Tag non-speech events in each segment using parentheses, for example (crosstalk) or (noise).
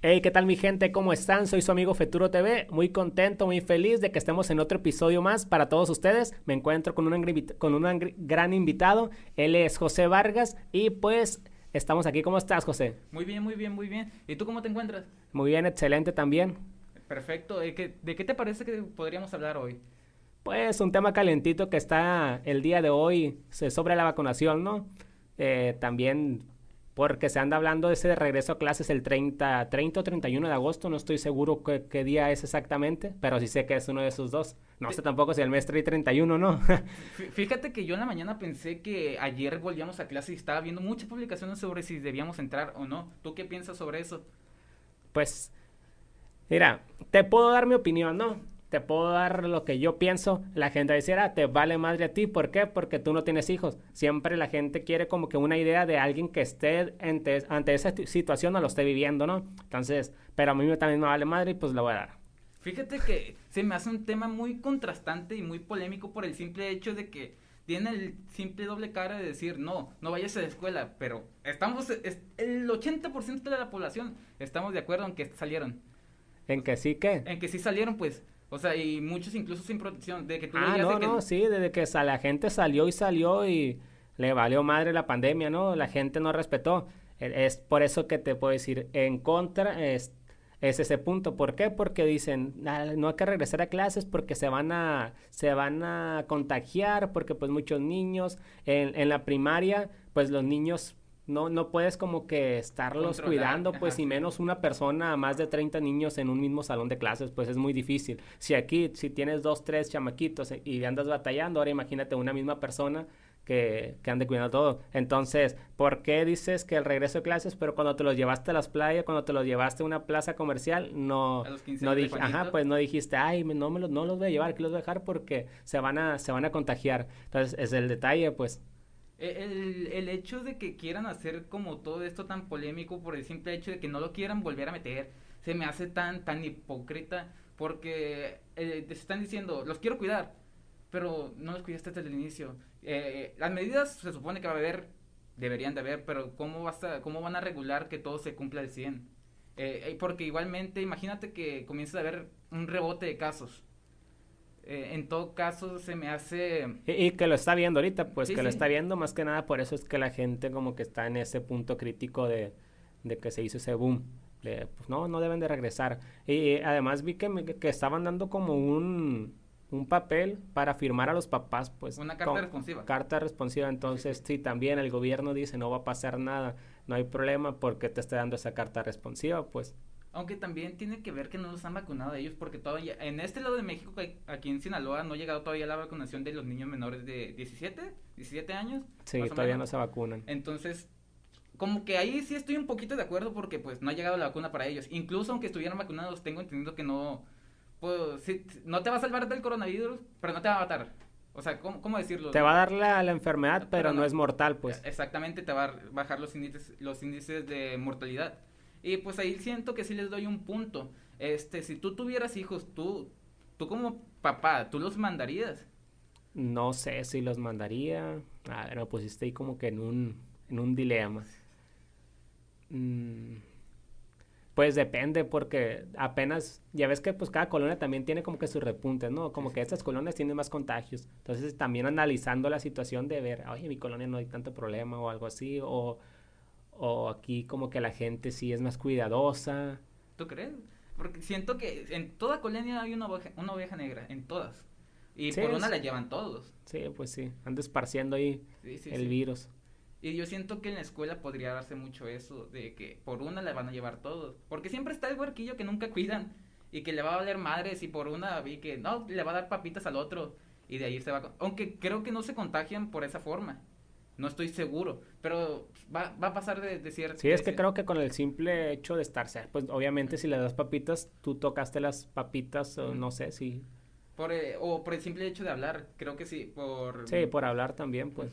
Hey, ¿qué tal mi gente? ¿Cómo están? Soy su amigo Feturo TV, muy contento, muy feliz de que estemos en otro episodio más para todos ustedes. Me encuentro con un, con un gran invitado, él es José Vargas y pues estamos aquí. ¿Cómo estás, José? Muy bien, muy bien, muy bien. ¿Y tú cómo te encuentras? Muy bien, excelente también. Perfecto. ¿De qué, de qué te parece que podríamos hablar hoy? Pues un tema calentito que está el día de hoy sobre la vacunación, ¿no? Eh, también porque se anda hablando de ese regreso a clases el 30, 30 o 31 de agosto, no estoy seguro qué, día es exactamente, pero sí sé que es uno de esos dos. No sé tampoco si el mes trae 31 no. (laughs) Fíjate que yo en la mañana pensé que ayer volvíamos a clase y estaba viendo muchas publicaciones sobre si debíamos entrar o no. ¿Tú qué piensas sobre eso? Pues, mira, te puedo dar mi opinión, ¿no? Te puedo dar lo que yo pienso, la gente va a te vale madre a ti, ¿por qué? Porque tú no tienes hijos. Siempre la gente quiere como que una idea de alguien que esté ante, ante esa situación o lo esté viviendo, ¿no? Entonces, pero a mí también me vale madre y pues lo voy a dar. Fíjate que se me hace un tema muy contrastante y muy polémico por el simple hecho de que tiene el simple doble cara de decir, no, no vayas a la escuela, pero estamos, el 80% de la población estamos de acuerdo en que salieron. ¿En que sí qué? En que sí salieron, pues o sea, y muchos incluso sin protección. De que tú ah, no, no, sí, desde que la gente salió y salió y le valió madre la pandemia, ¿no? La gente no respetó. E, es por eso que te puedo decir, en contra es, es ese punto. ¿Por qué? Porque dicen, no hay que regresar a clases porque se van a, se van a contagiar, porque pues muchos niños en, en la primaria, pues los niños no, no puedes como que estarlos cuidando, pues, y menos una persona, más de 30 niños en un mismo salón de clases, pues es muy difícil. Si aquí, si tienes dos, tres chamaquitos eh, y andas batallando, ahora imagínate una misma persona que, que ande cuidando todo. Entonces, ¿por qué dices que el regreso de clases, pero cuando te los llevaste a las playas, cuando te los llevaste a una plaza comercial, no, no dije, ajá, pues no dijiste, ay, no me los, no los voy a llevar, que los voy a dejar porque se van a, se van a contagiar. Entonces, es el detalle, pues. E, el, el, hecho de que quieran hacer como todo esto tan polémico por el simple hecho de que no lo quieran volver a meter, se me hace tan, tan hipócrita porque eh, te están diciendo, los quiero cuidar, pero no los cuidaste desde el inicio. Eh, las medidas se supone que va a haber, deberían de haber, pero ¿cómo, vas a, cómo van a regular que todo se cumpla al 100? Eh, porque igualmente, imagínate que comienza a haber un rebote de casos eh, en todo caso se me hace... Y, que lo está viendo ahorita, pues que lo está viendo más que nada, por eso es que la gente como que está en ese punto crítico de, que se hizo ese boom. De, pues no, no deben de regresar. Y, además vi que, que estaban dando como un, un papel para firmar a los papás, pues. Una carta responsiva. Carta responsiva, entonces sí, también el gobierno dice no va a pasar nada, no hay problema porque te está dando esa carta responsiva, pues. Aunque también tiene que ver que no los han vacunado a ellos porque todavía en este lado de México, aquí en Sinaloa, no ha llegado todavía la vacunación de los niños menores de 17, 17 años. Sí, todavía no se vacunan. Entonces, como que ahí sí estoy un poquito de acuerdo porque pues no ha llegado la vacuna para ellos. Incluso aunque estuvieran vacunados, tengo entendido que no, pues, sí, no te va a salvar del coronavirus, pero no te va a matar. O sea, ¿cómo, cómo decirlo? Te va a dar la, la enfermedad, pero, no, es mortal, pues. Exactamente, te va a bajar los índices, los índices de mortalidad. Y pues ahí siento que sí les doy un punto. Este, si tú tuvieras hijos, tú, tú como papá, ¿tú los mandarías? No sé si los mandaría. A ver, me pusiste ahí como que en un, en un dilema. Mm, pues depende, porque apenas, ya ves que pues cada colonia también tiene como que sus repuntes, ¿no? Como que estas colonias tienen más contagios. Entonces también analizando la situación de ver, oye, mi colonia no hay tanto problema o algo así, o o aquí como que la gente sí es más cuidadosa. ¿Tú crees? Porque siento que en toda colonia hay una oveja, una oveja negra, en todas. Y por una la llevan todos. Sí, pues sí, anda esparciendo ahí el virus. Y yo siento que en la escuela podría darse mucho eso, de que por una la van a llevar todos. Porque siempre está el huerquillo que nunca cuidan y que le va a valer madres y por una vi que no, le va a dar papitas al otro y de ahí se va. Aunque creo que no se contagian por esa forma. No estoy seguro, pero va, va a pasar de, de cierto. Sí, es que creo que con el simple hecho de estarse, pues obviamente si le das papitas, tú tocaste las papitas, o no sé si... Por, eh, o por el simple hecho de hablar, creo que sí, por... Sí, por hablar también, pues.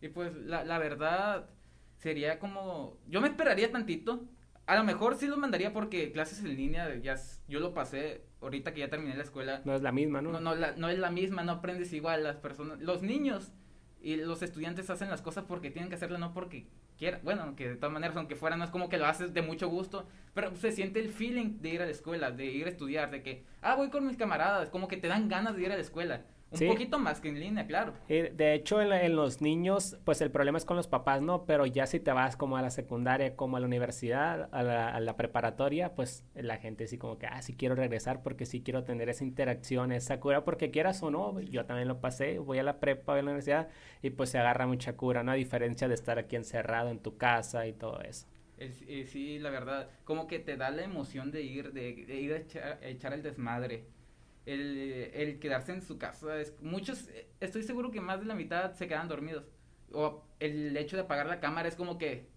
Y pues la, la verdad sería como... Yo me esperaría tantito. A lo mejor sí los mandaría porque clases en línea, ya yo lo pasé ahorita que ya terminé la escuela. No es la misma, ¿no? No, no, no es la misma, no aprendes igual las personas. Los niños y los estudiantes hacen las cosas porque tienen que hacerlo, no porque quiera, bueno, que de todas maneras, aunque fuera, no es como que lo haces de mucho gusto, pero se siente el feeling de ir a la escuela, de ir a estudiar, de que, ah, voy con mis camaradas, como que te dan ganas de ir a la escuela. Un poquito más que en línea, claro. de hecho, en, los niños, pues el problema es con los papás, ¿no? Pero ya si te vas como a la secundaria, como a la universidad, a la, preparatoria, pues la gente sí como que, ah, sí quiero regresar porque sí quiero tener esa interacción, esa cura, porque quieras o no, yo también lo pasé, voy a la prepa, voy a la universidad y pues se agarra mucha cura, ¿no? A diferencia de estar aquí encerrado en tu casa y todo eso. Eh, sí, la verdad, como que te da la emoción de ir, de, ir a echar, a echar el desmadre el, el quedarse en su casa. Es, muchos, estoy seguro que más de la mitad se quedan dormidos. O el hecho de apagar la cámara es como que,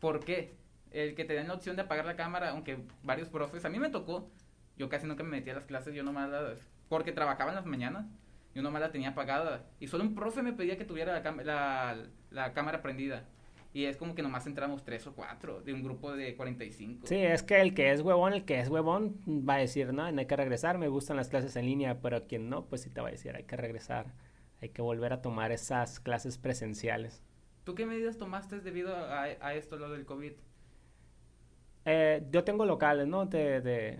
¿por qué? El que te den la opción de apagar la cámara, aunque varios profes, a mí me tocó, yo casi nunca me metía a las clases, yo nomás las, porque trabajaba en las mañanas, yo nomás la tenía apagada. Y solo un profe me pedía que tuviera la, la, la cámara prendida. Y es como que nomás entramos tres o cuatro de un grupo de 45. Sí, es que el que es huevón, el que es huevón va a decir, no, no hay que regresar, me gustan las clases en línea, pero quien no, pues sí te va a decir, hay que regresar, hay que volver a tomar esas clases presenciales. ¿Tú qué medidas tomaste debido a, esto, lo del COVID? Eh, yo tengo locales, ¿no? De, de,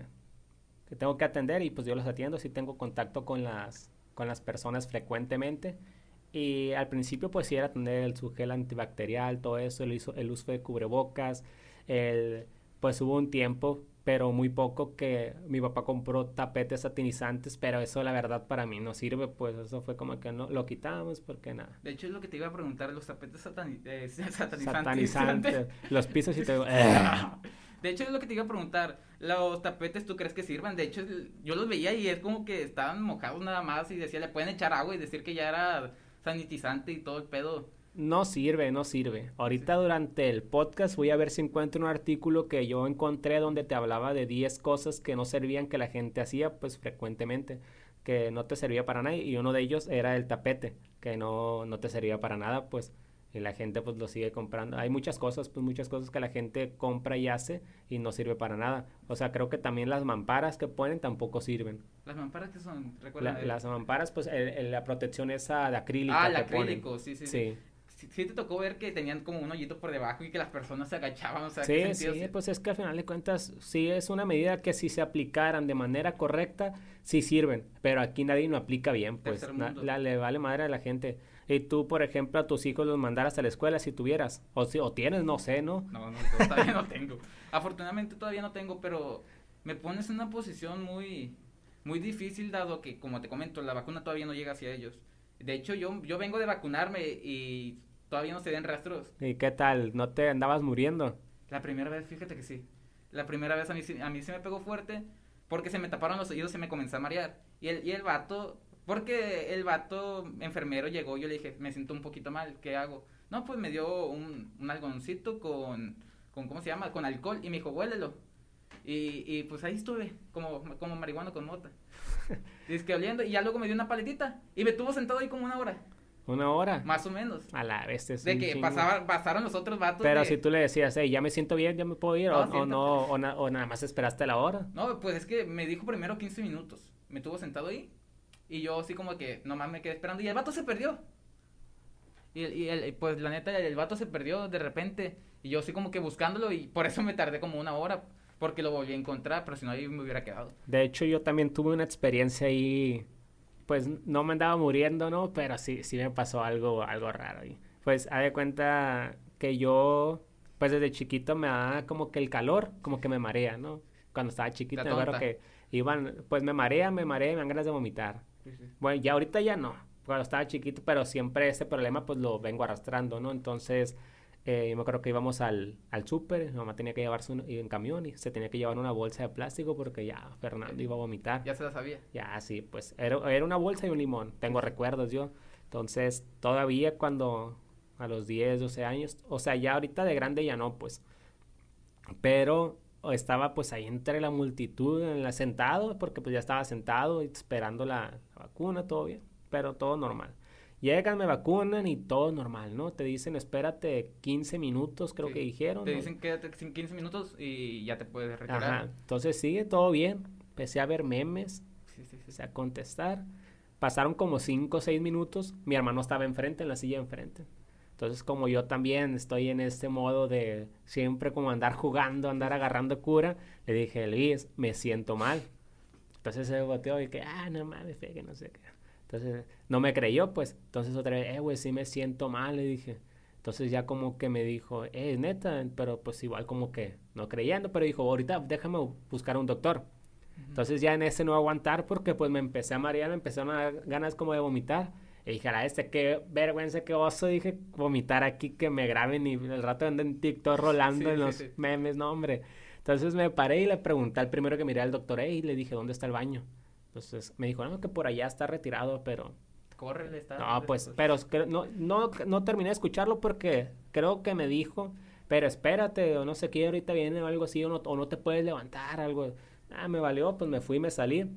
que tengo que atender y pues yo los atiendo, sí tengo contacto con las, con las personas frecuentemente y al principio pues sí era tener su gel antibacterial, todo eso, el, el uso de cubrebocas, el, pues hubo un tiempo, pero muy poco que mi papá compró tapetes satinizantes, pero eso la verdad para mí no sirve, pues eso fue como que no lo quitamos porque nada. De hecho es lo que te iba a preguntar, los tapetes eh, (laughs) satanizantes. Satanizantes, los pisos y te... (laughs) De hecho, es lo que te iba a preguntar. ¿Los tapetes tú crees que sirvan? De hecho, yo los veía y es como que estaban mojados nada más y decía, le pueden echar agua y decir que ya era sanitizante y todo el pedo. No sirve, no sirve. Ahorita durante el podcast voy a ver si encuentro un artículo que yo encontré donde te hablaba de 10 cosas que no servían que la gente hacía pues frecuentemente, que no te servía para nada y uno de ellos era el tapete, que no, no te servía para nada pues y la gente pues lo sigue comprando. Hay muchas cosas, pues muchas cosas que la gente compra y hace y no sirve para nada. O sea, creo que también las mamparas que ponen tampoco sirven. ¿Las mamparas que son? las mamparas, pues la protección esa de acrílico. Ah, el acrílico, sí, sí, sí. sí. te tocó ver que tenían como un hoyito por debajo y que las personas se agachaban, o sea, Sí, sí, pues es que al final de cuentas sí es una medida que si se aplicaran de manera correcta, sí sirven, pero aquí nadie lo aplica bien, pues la, le vale madre a la gente y tú, por ejemplo, a tus hijos los mandaras a la escuela si tuvieras, o, si, o tienes, no sé, ¿no? No, no, todavía no tengo. Afortunadamente todavía no tengo, pero me pones en una posición muy, muy difícil dado que, como te comento, la vacuna todavía no llega hacia ellos. De hecho, yo, yo vengo de vacunarme y todavía no se den rastros. ¿Y qué tal? ¿No te andabas muriendo? La primera vez, fíjate que sí. La primera vez a mí, a mí se me pegó fuerte porque se me taparon los oídos y me comenzó a marear. Y el, y el vato porque el vato enfermero llegó, yo le dije, me siento un poquito mal, ¿qué hago? No, pues me dio un, un algoncito con, con, ¿cómo se llama? Con alcohol y me dijo, huélelo. Y, y pues ahí estuve, como, como marihuana con mota. (laughs) y que oliendo, y ya luego me dio una paletita y me tuvo sentado ahí como una hora. ¿Una hora? Más o menos. A la vez. Es de que pasaba, pasaron los otros vatos. Pero si tú le decías, hey, ya me siento bien, ya me puedo ir, o, o, no, o, o, nada más esperaste la hora. No, pues es que me dijo primero 15 minutos. Me tuvo sentado ahí y yo así como que nomás me quedé esperando y el vato se perdió. Y, y el, pues la neta, el vato se perdió de repente. Y yo así como que buscándolo y por eso me tardé como una hora. Porque lo volví a encontrar, pero si no ahí me hubiera quedado. De hecho, yo también tuve una experiencia ahí. Pues no me andaba muriendo, ¿no? Pero sí, sí me pasó algo, algo raro. Y pues, haz de cuenta que yo, pues desde chiquito me da como que el calor, como que me marea, ¿no? Cuando estaba chiquito, me acuerdo que iban, pues me marea, me marea, me dan ganas de vomitar. Bueno, ya ahorita ya no, cuando estaba chiquito, pero siempre ese problema pues lo vengo arrastrando, ¿no? Entonces, eh, yo me acuerdo que íbamos al, al súper, mi mamá tenía que llevarse un, en camión y se tenía que llevar una bolsa de plástico porque ya Fernando iba a vomitar. Ya se la sabía. Ya, sí, pues era, era una bolsa y un limón, tengo recuerdos yo. Entonces, todavía cuando a los 10, 12 años, o sea, ya ahorita de grande ya no, pues. Pero estaba pues ahí entre la multitud, en la, sentado, porque pues ya estaba sentado esperando la, vacuna, todo bien, pero todo normal. Llegan, me vacunan y todo normal, ¿no? Te dicen, espérate 15 minutos, creo que dijeron. Te dicen, quédate 15 minutos y ya te puedes retirar. Ajá, entonces sigue todo bien. Empecé a ver memes, sí, sí, empecé a contestar. Pasaron como 5 o 6 minutos, mi hermano estaba enfrente, en la silla enfrente. Entonces, como yo también estoy en este modo de siempre como andar jugando, andar agarrando cura, le dije, Luis, me siento mal. Entonces se boteó y que, ah, no mames, fe, que no sé qué. Entonces, no me creyó, pues. Entonces otra vez, eh, güey, sí me siento mal, le dije. Entonces ya como que me dijo, eh, neta, pero pues igual como que no creyendo, pero dijo, ahorita déjame buscar un doctor. Entonces ya en ese no aguantar porque pues me empecé a marear, me empezaron a dar ganas como de vomitar. Y dije, a este, qué vergüenza, qué oso, dije, vomitar aquí, que me graben y el rato ando en TikTok rolando en los memes, no, hombre. Entonces me paré y le pregunté al primero que miré al doctor, y le dije, ¿dónde está el baño? Entonces me dijo, no, que por allá está retirado, pero... Córrele, está... No, pues, pero no, no, no terminé de escucharlo porque creo que me dijo, pero espérate, o no sé qué, ahorita viene o algo así, o no, o no te puedes levantar, algo. Ah, me valió, pues me fui, me salí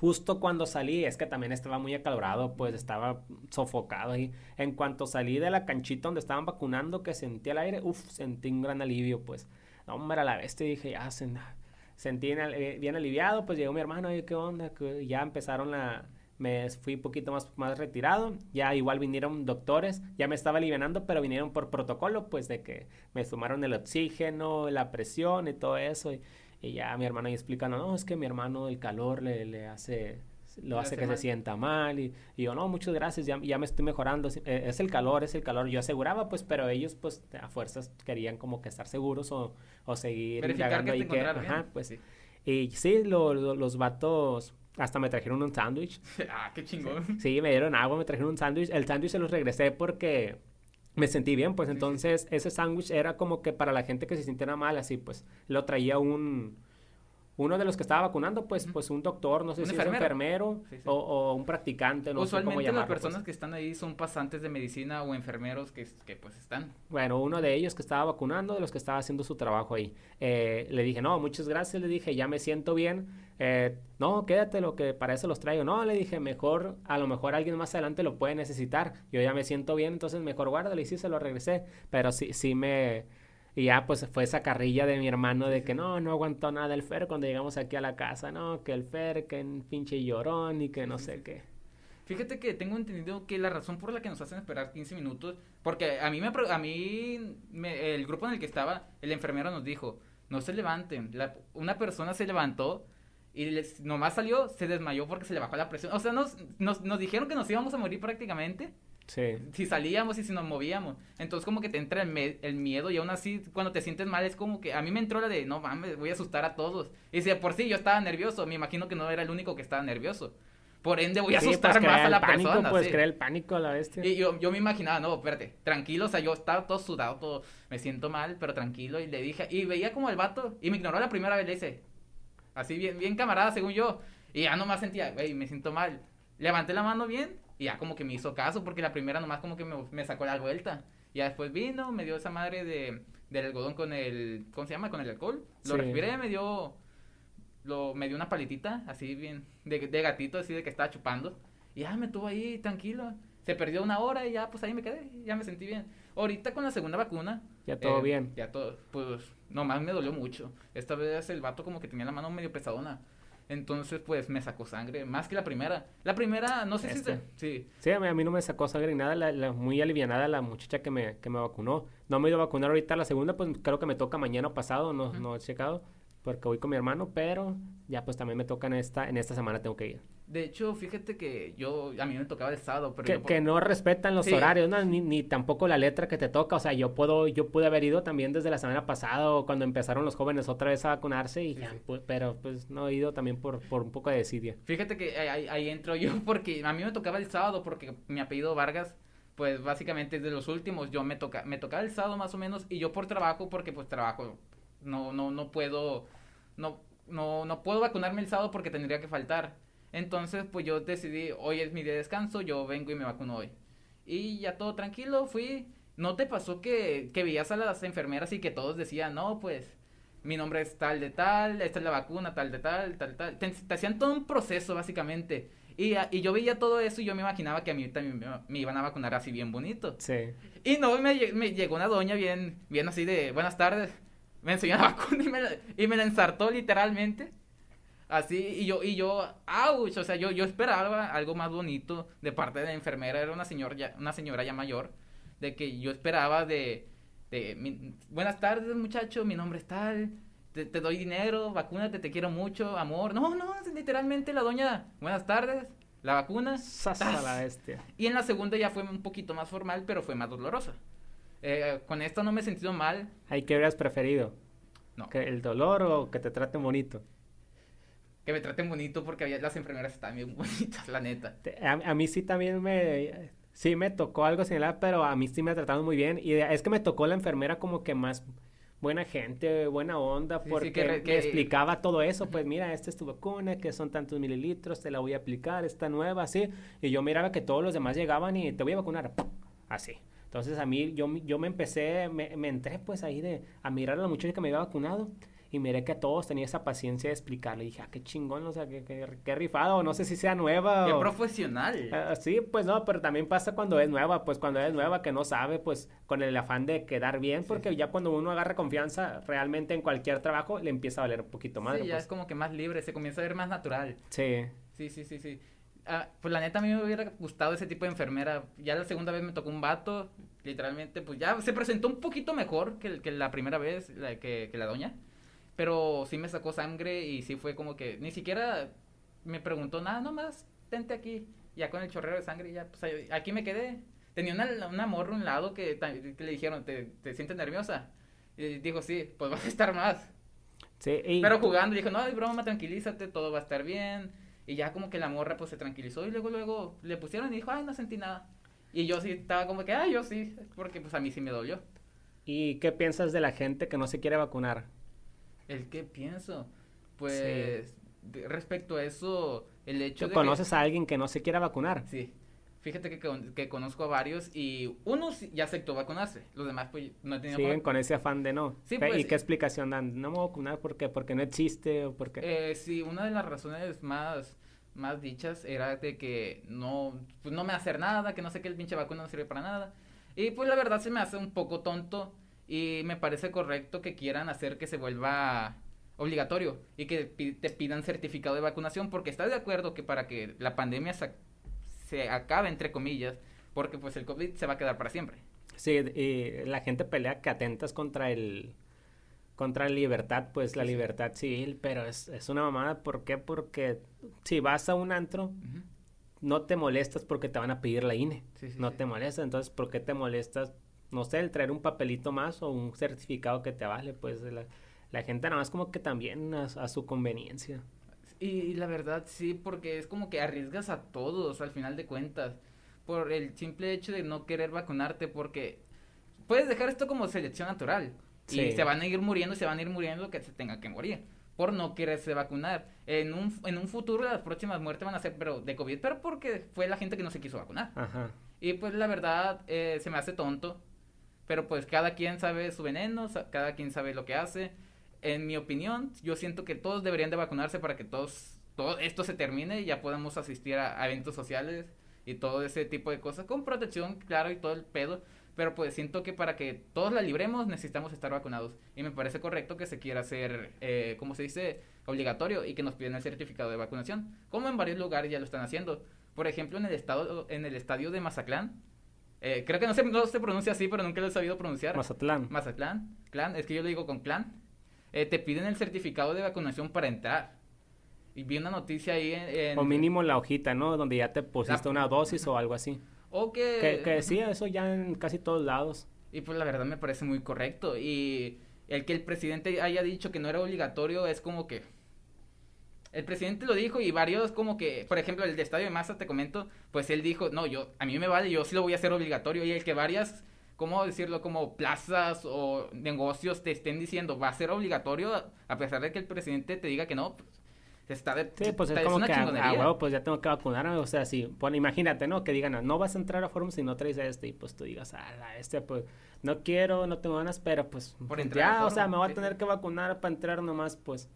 justo cuando salí, es que también estaba muy acalorado, pues estaba sofocado ahí. En cuanto salí de la canchita donde estaban vacunando, que sentí el aire, uff, sentí un gran alivio, pues. No, hombre, a la te dije, ya, sentí bien aliviado, pues llegó mi hermano, y qué onda, ya empezaron la... Me fui un poquito más, más retirado, ya igual vinieron doctores, ya me estaba aliviando, pero vinieron por protocolo, pues de que me sumaron el oxígeno, la presión y todo eso. Y ya mi hermano ahí explicando, no, es que mi hermano el calor le, le hace, lo hace, que se sienta mal. Y, y, yo, no, muchas gracias, ya, ya me estoy mejorando. Eh, es el calor, es el calor. Yo aseguraba, pues, pero ellos, pues, a fuerzas querían como que estar seguros o, o seguir Verificar que ahí que, ajá, pues. Sí. Y sí, lo, los vatos hasta me trajeron un sándwich. (laughs) ah, qué chingón. Sí, me dieron agua, me trajeron un sándwich. El sándwich se los regresé porque me sentí bien, pues entonces ese sándwich era como que para la gente que se sintiera mal, así pues lo traía un uno de los que estaba vacunando, pues, pues un doctor, no sé si es un enfermero O, un practicante, no Usualmente sé cómo las personas que están ahí son pasantes de medicina o enfermeros que, que, pues están. Bueno, uno de ellos que estaba vacunando, de los que estaba haciendo su trabajo ahí. Eh, le dije, no, muchas gracias, le dije, ya me siento bien. Eh, no, quédate lo que para eso los traigo. No, le dije, mejor, a lo mejor alguien más adelante lo puede necesitar. Yo ya me siento bien, entonces mejor guárdalo y sí se lo regresé. Pero sí, sí me y ya pues fue esa carrilla de mi hermano de que no, no aguantó nada el Fer cuando llegamos aquí a la casa, no, que el Fer, que en pinche llorón y que no sé qué. Fíjate que tengo entendido que la razón por la que nos hacen esperar 15 minutos, porque a mí, me, a mí el grupo en el que estaba, el enfermero nos dijo, no se levanten. una persona se levantó y les, nomás salió, se desmayó porque se le bajó la presión. O sea, nos, nos, nos dijeron que nos íbamos a morir prácticamente si salíamos y si nos movíamos. Entonces como que te entra el, miedo y aún así cuando te sientes mal es como que a mí me entró la de, no mames, voy a asustar a todos. Y si por sí yo estaba nervioso, me imagino que no era el único que estaba nervioso. Por ende voy a asustar pues, más a la pánico, persona. Pues creer el pánico a la bestia. Y yo, yo me imaginaba, no, espérate, tranquilo, o sea, yo estaba todo sudado, todo, me siento mal, pero tranquilo. Y le dije, y veía como el vato, y me ignoró la primera vez, le dice, así bien, bien camarada según yo. Y ya nomás sentía, güey, me siento mal. Levanté la mano bien y ya como que me hizo caso, porque la primera nomás como que me, sacó la vuelta. Y ya después vino, me dio esa madre de, del algodón con el, ¿cómo se llama? Con el alcohol. Lo respiré, me dio, lo, me dio una palitita, así bien, de, de gatito, así de que estaba chupando. Y ya me tuvo ahí tranquilo. Se perdió una hora y ya pues ahí me quedé, ya me sentí bien. Ahorita con la segunda vacuna. Ya todo eh, bien. Ya todo, pues nomás me dolió mucho. Esta vez el vato como que tenía la mano medio pesadona. Entonces, pues me sacó sangre, más que la primera. La primera, no sé si este. Sí. Sí, a mí, no me sacó sangre ni nada. La, muy alivianada la muchacha que me, que me vacunó. No me iba a vacunar ahorita la segunda, pues creo que me toca mañana pasado, no, no he checado porque voy con mi hermano, pero ya pues también me toca en esta, en esta semana tengo que ir. De hecho, fíjate que yo, a mí me tocaba el sábado, pero... Que, que no respetan los horarios, ¿no? Ni, ni, tampoco la letra que te toca, o sea, yo puedo, yo pude haber ido también desde la semana pasada o cuando empezaron los jóvenes otra vez a vacunarse y ya, pues, pero pues no he ido también por, por un poco de desidia. Fíjate que ahí, ahí entro yo (laughs) porque a mí me tocaba el sábado porque mi apellido Vargas pues básicamente es de los últimos, yo me toca, me tocaba el sábado más o menos, y yo por trabajo, porque pues trabajo, no, no, no puedo no, no, no puedo vacunarme el sábado porque tendría que faltar. Entonces, pues yo decidí, hoy es mi día de descanso, yo vengo y me vacuno hoy. Y ya todo tranquilo, fui. ¿No te pasó que, que veías a las enfermeras y que todos decían, no, pues, mi nombre es tal de tal, esta es la vacuna, tal de tal, tal, tal? Te, hacían todo un proceso, básicamente. Y, y, yo veía todo eso y yo me imaginaba que a mí también me, iban a vacunar así bien bonito. Sí. Y no, me, me llegó una doña bien, bien así de, buenas tardes me enseñó la (laughs) vacuna y me la, y me la ensartó literalmente. Así, y yo, y yo, ouch, o sea, yo, yo esperaba algo más bonito de parte de la enfermera, era una señora ya, una señora ya mayor. de que yo esperaba de, de buenas tardes muchacho, mi nombre es tal, te, doy dinero, vacúnate, te quiero mucho, amor. No, no, literalmente la doña, buenas tardes, la vacuna. Sasa la bestia. Y en la segunda ya fue un poquito más formal, pero fue más dolorosa. Eh, con esta no me he sentido mal. ¿Hay qué hubieras preferido? No. ¿Que ¿El dolor o que te traten bonito? Que me traten bonito porque las enfermeras están bien (laughs) bonitas, la neta. A, mí sí también me... Sí me tocó algo similar, pero a mí sí me ha tratado muy bien. Y es que me tocó la enfermera como que más buena gente, buena onda, porque que, explicaba todo eso, pues mira, esta es tu vacuna, que son tantos mililitros, te la voy a aplicar, está nueva, así, y yo miraba que todos los demás llegaban y te voy a vacunar, así. Entonces a mí, yo, yo me empecé, me, me entré pues ahí de, a mirar a la muchacha que me había vacunado, y miré que a todos tenía esa paciencia de explicarle. Y dije, ah, qué chingón, o sea, qué, qué, rifado, no sé si sea nueva. Qué profesional. Ah, sí, pues no, pero también pasa cuando es nueva, pues cuando es nueva que no sabe, pues con el afán de quedar bien, porque ya cuando uno agarra confianza realmente en cualquier trabajo, le empieza a valer un poquito más. Sí, ya pues. es como que más libre, se comienza a ver más natural. Sí. Sí, sí, sí, sí. Ah, pues la neta a mí me hubiera gustado ese tipo de enfermera. Ya la segunda vez me tocó un vato, literalmente, pues ya se presentó un poquito mejor que, que la primera vez, la, que, que la doña. Pero sí me sacó sangre y sí fue como que ni siquiera me preguntó nada, nomás, tente aquí. Ya con el chorrero de sangre, ya, pues aquí me quedé. Tenía una, una morra a un lado que, que le dijeron, ¿te, ¿te sientes nerviosa? Y dijo, sí, pues (laughs) vas a estar más. Sí, Pero jugando, dijo, no, broma, tranquilízate, todo va a estar bien. Y ya como que la morra pues se tranquilizó y luego, luego le pusieron y dijo, ay, no sentí nada. Y yo sí estaba como que, ay, yo sí, porque pues a mí sí me dolió. ¿Y qué piensas de la gente que no se quiere vacunar? ¿El qué pienso? Pues respecto a eso, el hecho de conoces a alguien que no se quiera vacunar? Sí. Fíjate que, que, conozco a varios y uno ya aceptó vacunarse, los demás pues no han tenido... Siguen con ese afán de no. Sí, pues, ¿Y qué explicación dan? ¿No me voy a vacunar porque, porque no existe o porque...? Eh, sí, una de las razones más, más dichas era de que no, pues no me hacer nada, que no sé que el pinche vacuna no sirve para nada. Y pues la verdad se me hace un poco tonto y me parece correcto que quieran hacer que se vuelva obligatorio y que te pidan certificado de vacunación porque estás de acuerdo que para que la pandemia se, acabe entre comillas porque pues el COVID se va a quedar para siempre. Sí, y la gente pelea que atentas contra el contra la libertad, pues la libertad civil, pero es, es una mamada, ¿por qué? Porque si vas a un antro, no te molestas porque te van a pedir la INE, no te molestas, entonces ¿por qué te molestas no sé, el traer un papelito más o un certificado que te vale, pues la, la gente nada más como que también a, su conveniencia. Y, la verdad sí, porque es como que arriesgas a todos al final de cuentas por el simple hecho de no querer vacunarte porque puedes dejar esto como selección natural y se van a ir muriendo y se van a ir muriendo lo que se tenga que morir por no quererse vacunar. En un, en un futuro las próximas muertes van a ser pero de COVID, pero porque fue la gente que no se quiso vacunar. Ajá. Y pues la verdad eh, se me hace tonto pero pues cada quien sabe su veneno, cada quien sabe lo que hace. En mi opinión, yo siento que todos deberían de vacunarse para que todos, todo esto se termine y ya podamos asistir a, eventos sociales y todo ese tipo de cosas con protección, claro, y todo el pedo. Pero pues siento que para que todos la libremos necesitamos estar vacunados. Y me parece correcto que se quiera hacer, eh, como se dice, obligatorio y que nos piden el certificado de vacunación. Como en varios lugares ya lo están haciendo. Por ejemplo, en el, estado, en el estadio de Mazatlán, eh, creo que no se, no se pronuncia así, pero nunca lo he sabido pronunciar. Mazatlán. Mazatlán. Clan, es que yo lo digo con clan. Eh, te piden el certificado de vacunación para entrar. Y vi una noticia ahí en... o mínimo la hojita, ¿no? Donde ya te pusiste una dosis o algo así. (laughs) O que... Que, decía eso ya en casi todos lados. Y pues la verdad me parece muy correcto. Y el que el presidente haya dicho que no era obligatorio es como que el presidente lo dijo y varios como que, por ejemplo, el de Estadio de Masa, te comento, pues él dijo, no, yo, a mí me vale, yo sí lo voy a hacer obligatorio. Y el que varias, ¿cómo decirlo? Como plazas o negocios te estén diciendo, va a ser obligatorio, a pesar de que el presidente te diga que no, pues, está de... Sí, pues es como que, ah, pues ya tengo que vacunarme, o sea, sí, bueno, imagínate, ¿no? Que digan, no vas a entrar a Forum si no traes a este, y pues tú digas, ah, este, pues, no quiero, no tengo ganas, pero pues, por ya, o sea, me voy a tener que vacunar para entrar nomás, pues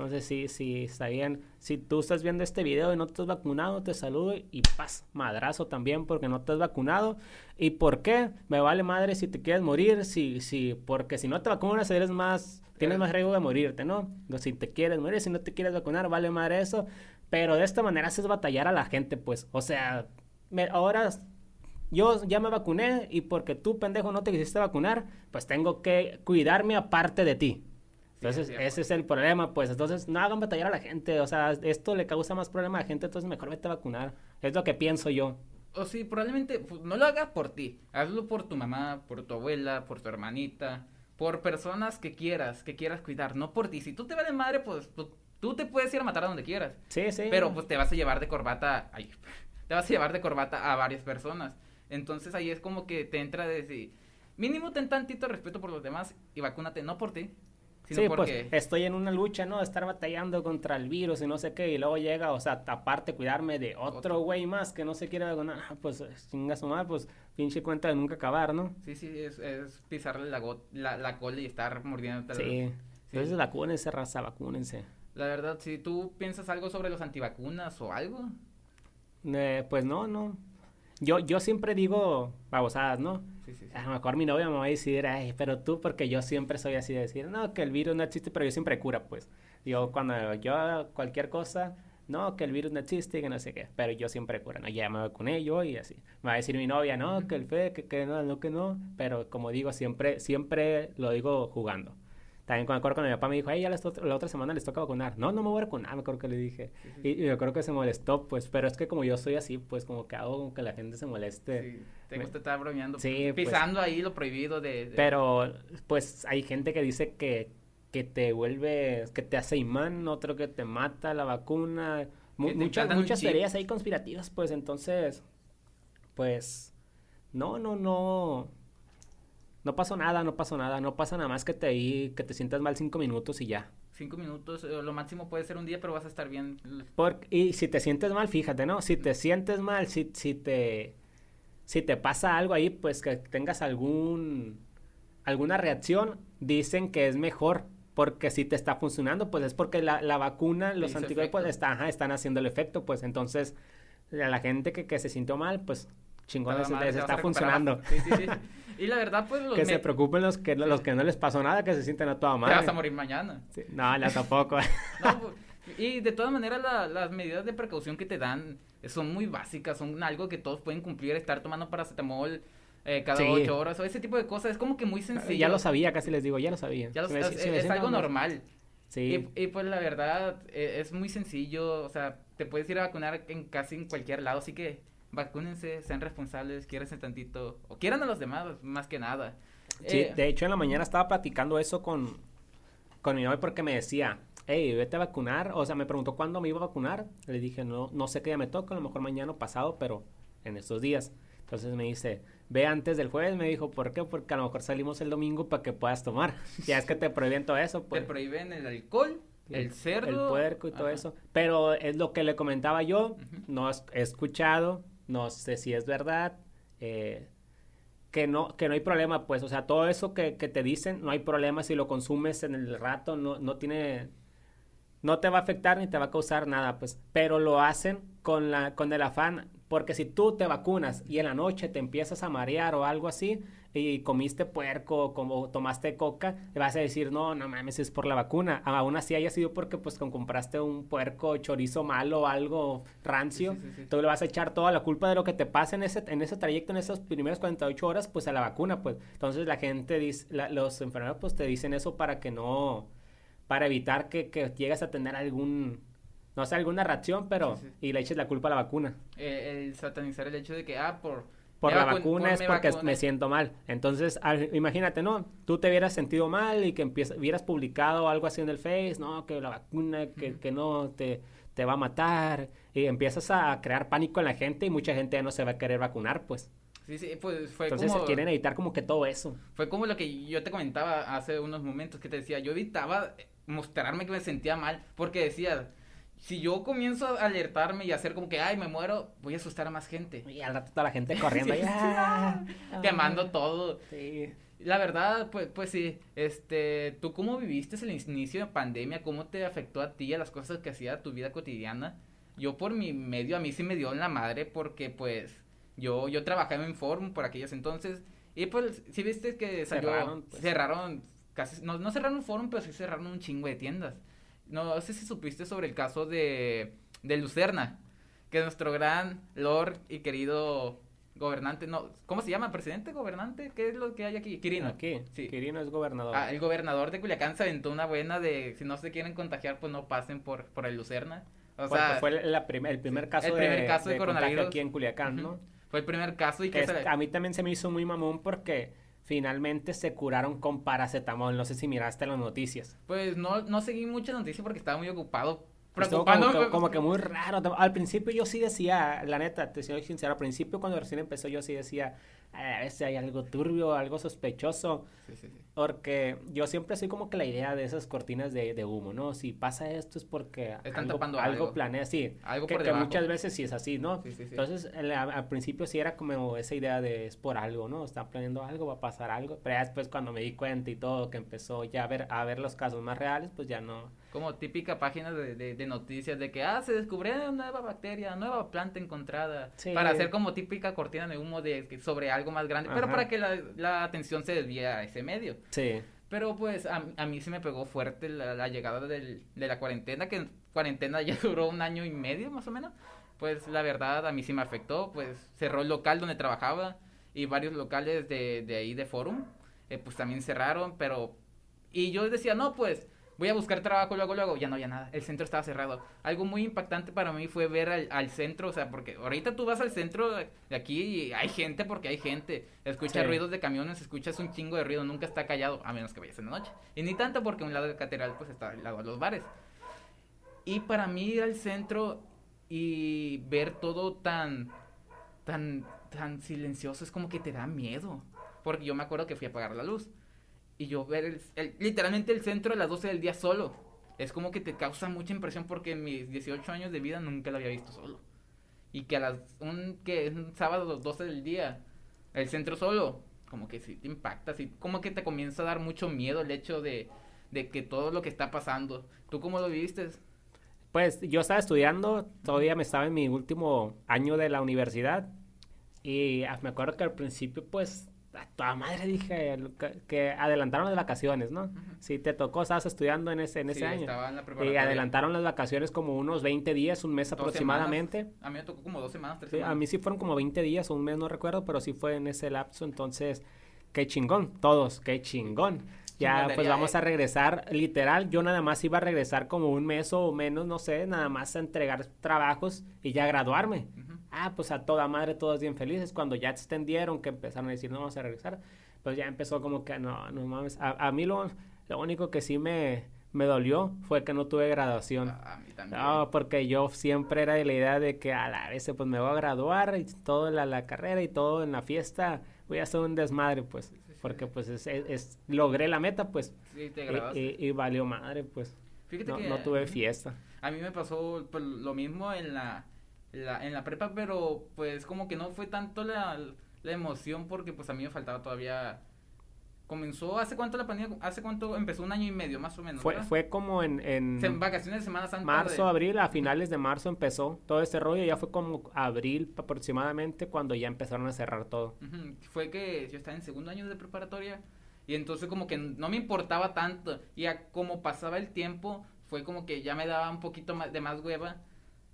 entonces, sí, sí, está bien. Si tú estás viendo este video y no te has vacunado, te saludo y paz, madrazo también porque no te has vacunado. ¿Y por qué? Me vale madre si te quieres morir, si, si, porque si no te vacunas eres más, tienes más riesgo de morirte, ¿no? Si te quieres morir, si no te quieres vacunar, vale madre eso. Pero de esta manera haces batallar a la gente, pues. O sea, me, ahora yo ya me vacuné y porque tú, pendejo, no te quisiste vacunar, pues tengo que cuidarme aparte de ti. Entonces, ese es el problema, pues. Entonces, no hagan batallar a la gente. O sea, esto le causa más problema a la gente, entonces mejor vete a vacunar. Es lo que pienso yo. O sí, probablemente pues, no lo hagas por ti. Hazlo por tu mamá, por tu abuela, por tu hermanita, por personas que quieras, que quieras cuidar, no por ti. Si tú te vas de madre, pues, pues tú te puedes ir a matar a donde quieras. Sí, sí. Pero pues te vas a llevar de corbata. Ay, (laughs) te vas a llevar de corbata a varias personas. Entonces ahí es como que te entra de decir, mínimo ten tantito respeto por los demás y vacúnate, no por ti. Sino sí, pues, porque... pues estoy en una lucha, ¿no? Estar batallando contra el virus y no sé qué, y luego llega, o sea, aparte cuidarme de otro güey más que no se quiere vacunar, ah, pues chinga su madre, pues pinche cuenta de nunca acabar, ¿no? Sí, sí, es, es pisarle la, la, la, cola y estar mordiendo. Sí, sí. entonces vacúnense, raza, vacúnense. La verdad, si tú piensas algo sobre los antivacunas o algo. Eh, pues no, no. Yo, yo siempre digo babosadas, ¿no? Sí, sí, A lo mejor mi novia me va a decir, ay, pero tú, porque yo siempre soy así de decir, no, que el virus no existe, pero yo siempre cura, pues. Yo, cuando yo cualquier cosa, no, que el virus no existe y que no sé qué, pero yo siempre cura, ¿no? Ya me vacuné yo y así. Me va a decir mi novia, no, que el fe, que, que no, no, que no, pero como digo, siempre, siempre lo digo jugando. También cuando acuerdo cuando mi papá me dijo, ay, ya la, otra semana les toca vacunar. No, no me voy a vacunar, me acuerdo que le dije. Y, yo creo que se molestó, pues, pero es que como yo soy así, pues como que hago con que la gente se moleste. Sí, te gusta estar bromeando, sí, pues. pisando ahí lo prohibido de, Pero, pues, hay gente que dice que, que te vuelve, que te hace imán, otro que te mata la vacuna. muchas muchas teorías ahí conspirativas, pues, entonces, pues, no, no, no no pasó nada, no pasó nada, no pasa nada más que te, que te sientas mal cinco minutos y ya. Cinco minutos, eh, lo máximo puede ser un día, pero vas a estar bien. y si te sientes mal, fíjate, ¿no? Si te sientes mal, si, si te si te pasa algo ahí, pues que tengas algún alguna reacción, dicen que es mejor porque si te está funcionando, pues es porque la, la vacuna, los anticuerpos está, están haciendo el efecto, pues entonces a la gente que, que se sintió mal, pues chingón les, está funcionando. Sí, sí, sí. (laughs) Y la verdad, pues los... Que se preocupen los que, los que no les pasó nada, que se sienten a toda madre. Te vas a morir mañana. No, ya tampoco. (laughs) Pues, y de todas maneras, las medidas de precaución que te dan son muy básicas, son algo que todos pueden cumplir, estar tomando paracetamol eh, cada ocho horas o ese tipo de cosas, es como que muy sencillo. Ya lo sabía, casi les digo, ya lo sabía. es, algo normal. Sí. Y, pues la verdad, e, es muy sencillo, o sea, te puedes ir a vacunar en casi en cualquier lado, así que vacúnense, sean responsables, quiéranse tantito, o quieran a los demás, más que nada. Sí, eh, de hecho en la mañana estaba platicando eso con, con mi novia porque me decía, hey, vete a vacunar, o sea, me preguntó cuándo me iba a vacunar, le dije, no, no sé qué día me toca, a lo mejor mañana o pasado, pero en estos días. Entonces me dice, ve antes del jueves, me dijo, ¿por qué? Porque a lo mejor salimos el domingo para que puedas tomar. (laughs) ya es que te prohíben todo eso. Pues. Te prohíben el alcohol, el, cerdo. El puerco y todo eso. Pero es lo que le comentaba yo, no he escuchado, no sé si es verdad, eh, que, no, que no hay problema, pues, o sea, todo eso que, que, te dicen, no hay problema si lo consumes en el rato, no, no tiene, no te va a afectar ni te va a causar nada, pues, pero lo hacen con, la, con el afán, porque si tú te vacunas y en la noche te empiezas a marear o algo así, y comiste puerco, como tomaste coca, vas a decir, no, no mames, es por la vacuna. Aún así haya sido porque pues compraste un puerco, chorizo malo o algo rancio, tú le vas a echar toda la culpa de lo que te pasa en ese, en ese trayecto, en esas primeras 48 horas, pues a la vacuna, pues. Entonces la gente, dice, los enfermeros pues te dicen eso para que no, para evitar que, que llegues a tener algún no sé, alguna reacción, pero y le eches la culpa a la vacuna. Eh, el satanizar el hecho de que, ah, por por la vacuna es porque me siento mal. Entonces, imagínate, ¿no? Tú te hubieras sentido mal y que empieza, hubieras publicado algo así en el Face, ¿no? Que la vacuna, que, que no te, te va a matar. Y empiezas a crear pánico en la gente y mucha gente ya no se va a querer vacunar, pues. Sí, sí, pues fue Entonces quieren evitar como que todo eso. Fue como lo que yo te comentaba hace unos momentos que te decía, yo evitaba mostrarme que me sentía mal porque decía, si yo comienzo a alertarme y hacer como que, ay, me muero, voy a asustar a más gente. Y al rato toda la gente corriendo, (laughs) ya, quemando todo. Sí. La verdad, pues, pues sí, este, ¿tú cómo viviste el inicio de pandemia? ¿Cómo te afectó a ti, a las cosas que hacía tu vida cotidiana? Yo por mi medio, a mí sí me dio en la madre porque, pues, yo, yo trabajaba en Forum por aquellos entonces y, pues, si viste que salió, cerraron, pues. cerraron casi, no, no cerraron Forum, pero sí cerraron un chingo de tiendas. No sé si supiste sobre el caso de, de Lucerna, que nuestro gran Lord y querido gobernante, no, ¿cómo se llama? ¿Presidente, gobernante? ¿Qué es lo que hay aquí? Quirino. Aquí, Sí. Quirino es gobernador. Ah, el gobernador de Culiacán se aventó una buena de si no se quieren contagiar, pues no pasen por, por el Lucerna. O Porque sea, fue la prim- el primer caso, el primer de, caso de coronavirus. aquí en Culiacán, ¿no? fue el primer caso y Que que es- se le- a mí también se me hizo muy mamón porque finalmente se curaron con paracetamol. No sé si miraste las noticias. Pues no, no seguí mucha noticia porque estaba muy ocupado. Preocupándome. como, que, (laughs) como que muy raro. Al principio yo sí decía, la neta, te soy sincero, al principio cuando recién empezó yo sí decía, "Ah, a veces hay algo turbio, algo sospechoso. Sí, sí, sí. Porque yo siempre soy como que la idea de esas cortinas de, de humo, ¿no? Si pasa esto es porque Están algo, tapando algo algo. planea, sí. Algo que, por que debajo. muchas veces sí es así, ¿no? Sí, sí, sí. Entonces, el- a- al principio sí era como esa idea de es por algo, ¿no? Están planeando algo, va a pasar algo. Pero ya después cuando me di cuenta y todo, que empezó ya a ver, a ver los casos más reales, pues ya no. Como típica página de, de, de noticias de que, ah, se descubrió una nueva bacteria, nueva planta encontrada. Para hacer como típica cortina de humo de, sobre algo más grande, pero para que la, la atención se desvíe a ese medio. Sí. Pero pues a, a mí se me pegó fuerte la, llegada del, de la cuarentena, que cuarentena (laughs) ya duró un año y medio más o menos. Pues la verdad a mí sí me afectó, pues cerró el local donde trabajaba y varios locales de, de ahí de Forum, eh, pues también cerraron, pero... Y yo decía, no, pues voy a buscar trabajo luego, luego, ya no había nada, el centro estaba cerrado. Algo muy impactante para mí fue ver al, al centro, o sea, porque ahorita tú vas al centro de aquí y hay gente porque hay gente, escuchas Sí. ruidos de camiones, escuchas un chingo de ruido, nunca está callado, a menos que vayas en la noche. Y ni tanto porque un lado del catedral pues está al lado de los bares. Y para mí ir al centro y ver todo tan, tan, tan silencioso es como que te da miedo. Porque yo me acuerdo que fui a apagar la luz. Y yo ver el, literalmente el centro a las 12 del día solo. Es como que te causa mucha impresión porque en mis 18 años de vida nunca lo había visto solo. Y que a las un, que es un sábado a las 12 del día, el centro solo, como que sí te impacta, sí, como que te comienza a dar mucho miedo el hecho de, de que todo lo que está pasando. ¿Tú cómo lo viviste? Pues yo estaba estudiando, todavía me estaba en mi último año de la universidad y ah, me acuerdo que al principio pues a toda madre dije que, adelantaron las vacaciones, ¿no? Si te tocó, estabas estudiando en ese, en ese Sí, año. estaba en la Y adelantaron las vacaciones como unos 20 días, un mes aproximadamente. semanas. A mí me tocó como dos semanas, tres Sí, semanas. a mí sí fueron como 20 días o un mes, no recuerdo, pero sí fue en ese lapso, entonces, qué chingón, todos, qué chingón. Ya, pues vamos a regresar, literal, yo nada más iba a regresar como un mes o menos, no sé, nada más a entregar trabajos y ya graduarme. Ujú. Ah, pues a toda madre, todos bien felices. Cuando ya extendieron, que empezaron a decir, no vamos a regresar, pues ya empezó como que, no, no mames. A, a mí lo, lo único que sí me, me dolió fue que no tuve graduación. A mí también. No, porque yo siempre era de la idea de que a la vez pues me voy a graduar y todo la, la carrera y todo en la fiesta voy a hacer un desmadre pues Sí, sí, porque sí. pues es, es- es- logré la meta pues Sí, te y, graduaste. y- y valió madre pues Fíjate no, que no tuve fiesta A mí me pasó pues, lo mismo en la, la- en la prepa, pero pues como que no fue tanto la, la emoción porque pues a mí me faltaba todavía... Comenzó, ¿hace cuánto la pandemia? ¿Hace cuánto empezó? Un año y medio, más o menos. fue ¿verdad? fue como en, en Se- vacaciones de Semana Santa. marzo de- abril a finales de marzo empezó todo este rollo ya fue como abril aproximadamente cuando ya empezaron a cerrar todo Ujú, Fue que yo estaba en segundo año de preparatoria y entonces como que no me importaba tanto y a como pasaba el tiempo fue como que ya me daba un poquito más de más hueva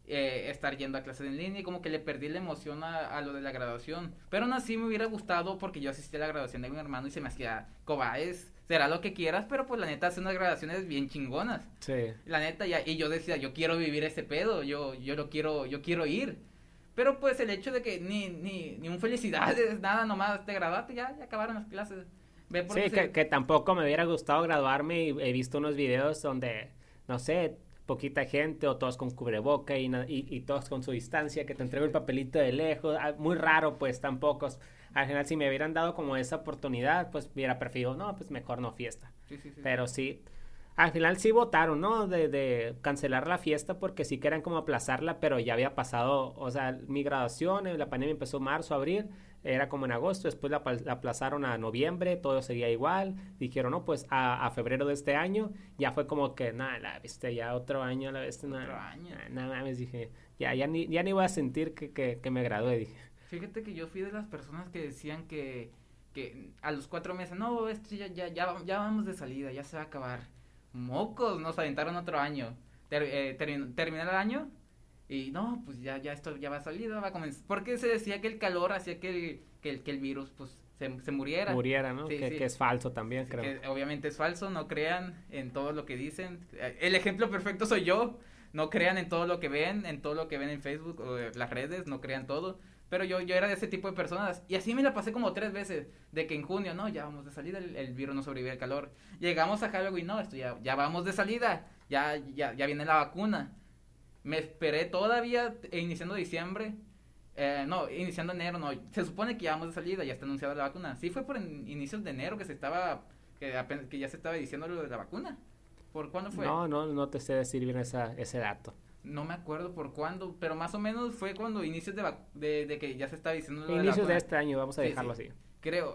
eh, estar yendo a clases en línea y como que le perdí la emoción a, a lo de la graduación. Pero aún así me hubiera gustado porque yo asistí a la graduación de mi hermano y se me hacía, Cobaes, será lo que quieras, pero pues la neta hace unas graduaciones bien chingonas. sí La neta, ya, y yo decía, yo quiero vivir ese pedo, yo, yo lo quiero, yo quiero ir. Pero pues el hecho de que ni, ni, ni un felicidades, (laughs) nada, nomás te graduaste, ya, ya acabaron las clases. Ve Sí, que, se- que tampoco me hubiera gustado graduarme y he visto unos videos donde, no sé, poquita gente o todos con cubreboca y, y, y todos con su distancia, que te entrego el papelito de lejos, ah, muy raro pues tampoco. Al final si me hubieran dado como esa oportunidad, pues hubiera preferido, no, pues mejor no fiesta. Sí, sí, sí. Pero sí, al final sí votaron, ¿no? De, de cancelar la fiesta porque sí querían como aplazarla, pero ya había pasado, o sea, mi graduación, la pandemia empezó marzo, abril, era como en agosto, después la, apl- la aplazaron a noviembre, todo seguía igual, dijeron, no, pues a, a febrero de este año, ya fue como que, nada, la viste, ya otro año, la viste, nada, Otro año. nada mames, dije, ya, ya ni, ya ni voy a sentir que, que, que me gradué, dije. Fíjate que yo fui de las personas que decían que, que a los cuatro meses, no, esto ya, ya, ya, va- ya vamos de salida, ya se va a acabar. Mocos, nos aventaron otro año. Ter- eh, termin- terminar el año Y no, pues ya, ya esto ya va a salir, va a comenzar. Porque se decía que el calor hacía que el, que el, que el virus, pues, se, se muriera. Muriera, ¿no? que, que, es falso también, creo. Que obviamente es falso, no crean en todo lo que dicen. El ejemplo perfecto soy yo. No crean en todo lo que ven, en todo lo que ven en Facebook o en las redes, no crean todo. Pero yo, yo era de ese tipo de personas. Y así me la pasé como tres veces. De que en junio, no, ya vamos de salida, el, virus no sobrevive al calor. Llegamos a Halloween, no, esto ya, ya vamos de salida. Ya, ya, ya viene la vacuna. Me esperé todavía e iniciando diciembre. Eh, no, iniciando enero, no. Se supone que ya vamos de salida, ya está anunciada la vacuna. Sí fue por inicios de enero que se estaba, que, que ya se estaba diciendo lo de la vacuna. ¿Por cuándo fue? No, no, no te sé decir bien esa, ese dato no me acuerdo por cuándo, pero más o menos fue cuando inicios de, de, que ya se estaba diciendo. Lo inicios de, este año, vamos a dejarlo así. Creo,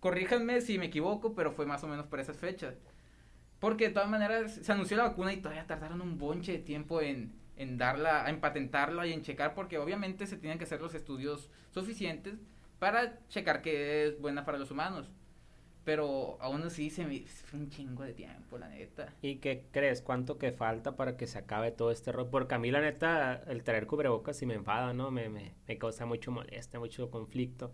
corríjanme si me equivoco, pero fue más o menos por esas fechas. Porque de todas maneras se anunció la vacuna y todavía tardaron un bonche de tiempo en, en darla, en patentarla y en checar, porque obviamente se tienen que hacer los estudios suficientes para checar que es buena para los humanos. Pero aún así se me fue un chingo de tiempo, la neta. ¿Y qué crees? ¿Cuánto que falta para que se acabe todo este rollo? Porque a mí, la neta, el traer cubrebocas sí me enfada, ¿no? Me, me, me causa mucho molestia, mucho conflicto.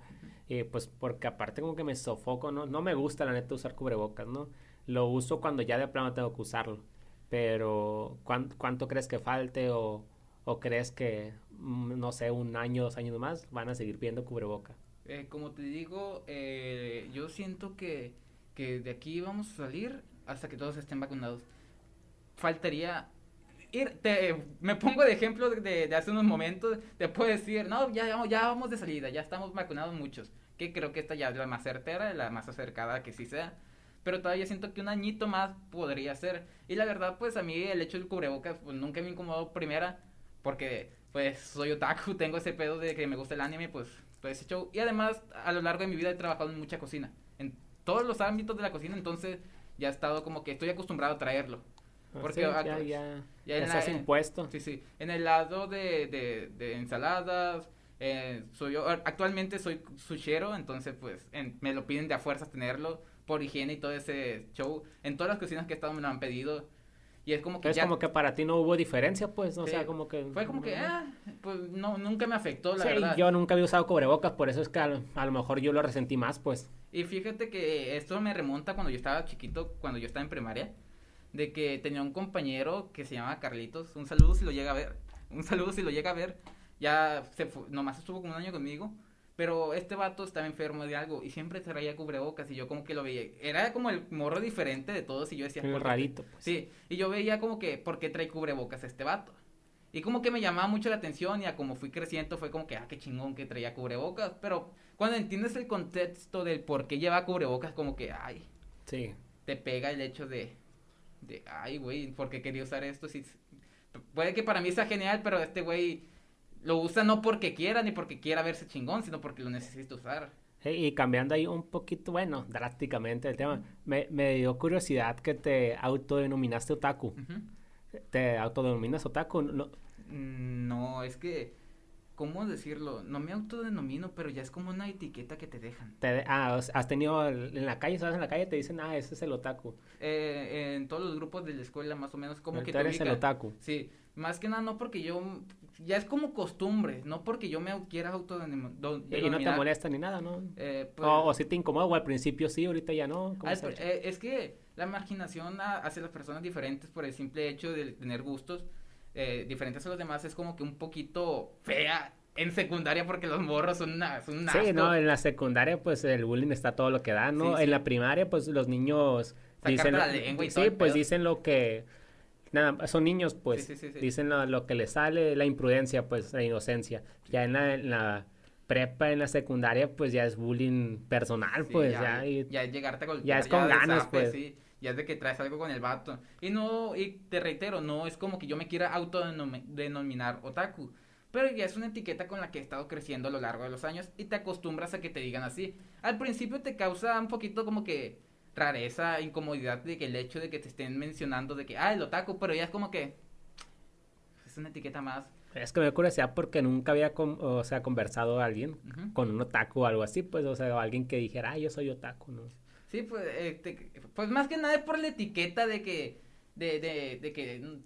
Y pues porque aparte como que me sofoco, ¿no? No me gusta, la neta, usar cubrebocas, ¿no? Lo uso cuando ya de plano tengo que usarlo. Pero ¿cuánto, crees que falte o, o crees que, mm, no sé, un año, dos años más van a seguir viendo cubrebocas? Eh, como te digo, eh, yo siento que, que de aquí vamos a salir hasta que todos estén vacunados. Faltaría ir, te, me pongo de ejemplo de, de, hace unos momentos, te puedo decir, no, ya, ya vamos de salida, ya estamos vacunados muchos, que creo que esta ya es la más certera, la más acercada que sí sea, pero todavía siento que un añito más podría ser, y la verdad, pues a mí el hecho del cubrebocas, pues nunca me incomodó primera, porque pues soy otaku, (laughs) tengo ese pedo de que me gusta el anime, pues ese show. Y además, a lo largo de mi vida he trabajado en mucha cocina. En todos los ámbitos de la cocina, entonces ya he estado como que estoy acostumbrado a traerlo. Ah, porque ya, ya, ya, estás impuesto. Sí, sí. En el lado de, de, de ensaladas, eh, soy yo, actualmente soy sushero, entonces pues me lo piden de a fuerzas tenerlo por higiene y todo ese show. En todas las cocinas que he estado me lo han pedido. Y es como que es como que para ti no hubo diferencia, pues, o sea, como que... Fue como que, ah, pues, no, nunca me afectó, la sí, verdad. yo nunca había usado cubrebocas, por eso es que a, lo mejor yo lo resentí más, pues. Y fíjate que esto me remonta cuando yo estaba chiquito, cuando yo estaba en primaria, de que tenía un compañero que se llamaba Carlitos, un saludo si lo llega a ver, un saludo si lo llega a ver, ya se nomás estuvo como un año conmigo, pero este vato estaba enfermo de algo y siempre traía cubrebocas y yo como que lo veía. Era como el morro diferente de todos y yo decía... Muy rarito. Pues. Sí, y yo veía como que, ¿por qué trae cubrebocas este vato? Y como que me llamaba mucho la atención y a como fui creciendo fue como que, ah, qué chingón que traía cubrebocas. Pero cuando entiendes el contexto del por qué lleva cubrebocas, como que, ay. Sí. Te pega el hecho de, de ay, güey, ¿por qué quería usar esto? Si, puede que para mí sea genial, pero este güey lo usa no porque quiera ni porque quiera verse chingón, sino porque lo necesita usar. y cambiando ahí un poquito, bueno, drásticamente el tema, me, me dio curiosidad que te autodenominaste otaku. ¿Te autodenominas otaku? No. Mm, no, es que, ¿cómo decirlo? No me autodenomino, pero ya es como una etiqueta que te dejan. ah, has tenido en la calle, ¿sabes? En la calle te dicen, ah, ese es el otaku. Eh, en todos los grupos de la escuela, más o menos, como que te eres el otaku. Sí, más que nada no porque yo ya es como costumbre, no porque yo me quiera autodenominar. Y no te molesta ni nada, ¿no? Eh, pues o, si te incomoda, o al principio sí, ahorita ya no. Eh, es que la marginación hacia las personas diferentes por el simple hecho de tener gustos eh, diferentes a los demás es como que un poquito fea en secundaria porque los morros son una, son Sí, no, en la secundaria pues el bullying está todo lo que da, ¿no? En la primaria pues los niños dicen... sí, pues dicen lo que nada, son niños, pues, dicen lo, que les sale, la imprudencia, pues, la inocencia. Ya en la, prepa, en la secundaria, pues, ya es bullying personal, pues, ya. Ya, es llegarte a golpear. Ya es con ganas, pues. Ya es de que traes algo con el vato. Y no, y te reitero, no es como que yo me quiera autodenominar otaku. Pero ya es una etiqueta con la que he estado creciendo a lo largo de los años y te acostumbras a que te digan así. Al principio te causa un poquito como que rareza, incomodidad de que el hecho de que te estén mencionando de que, ah, el otaku, pero ya es como que es una etiqueta más. Es que me curiosidad porque nunca había, o sea, conversado a alguien con un otaku o algo así, pues, o sea, alguien que dijera, ah, yo soy otaku, ¿no? Sí, pues, este, pues más que nada por la etiqueta de que, de, de, de que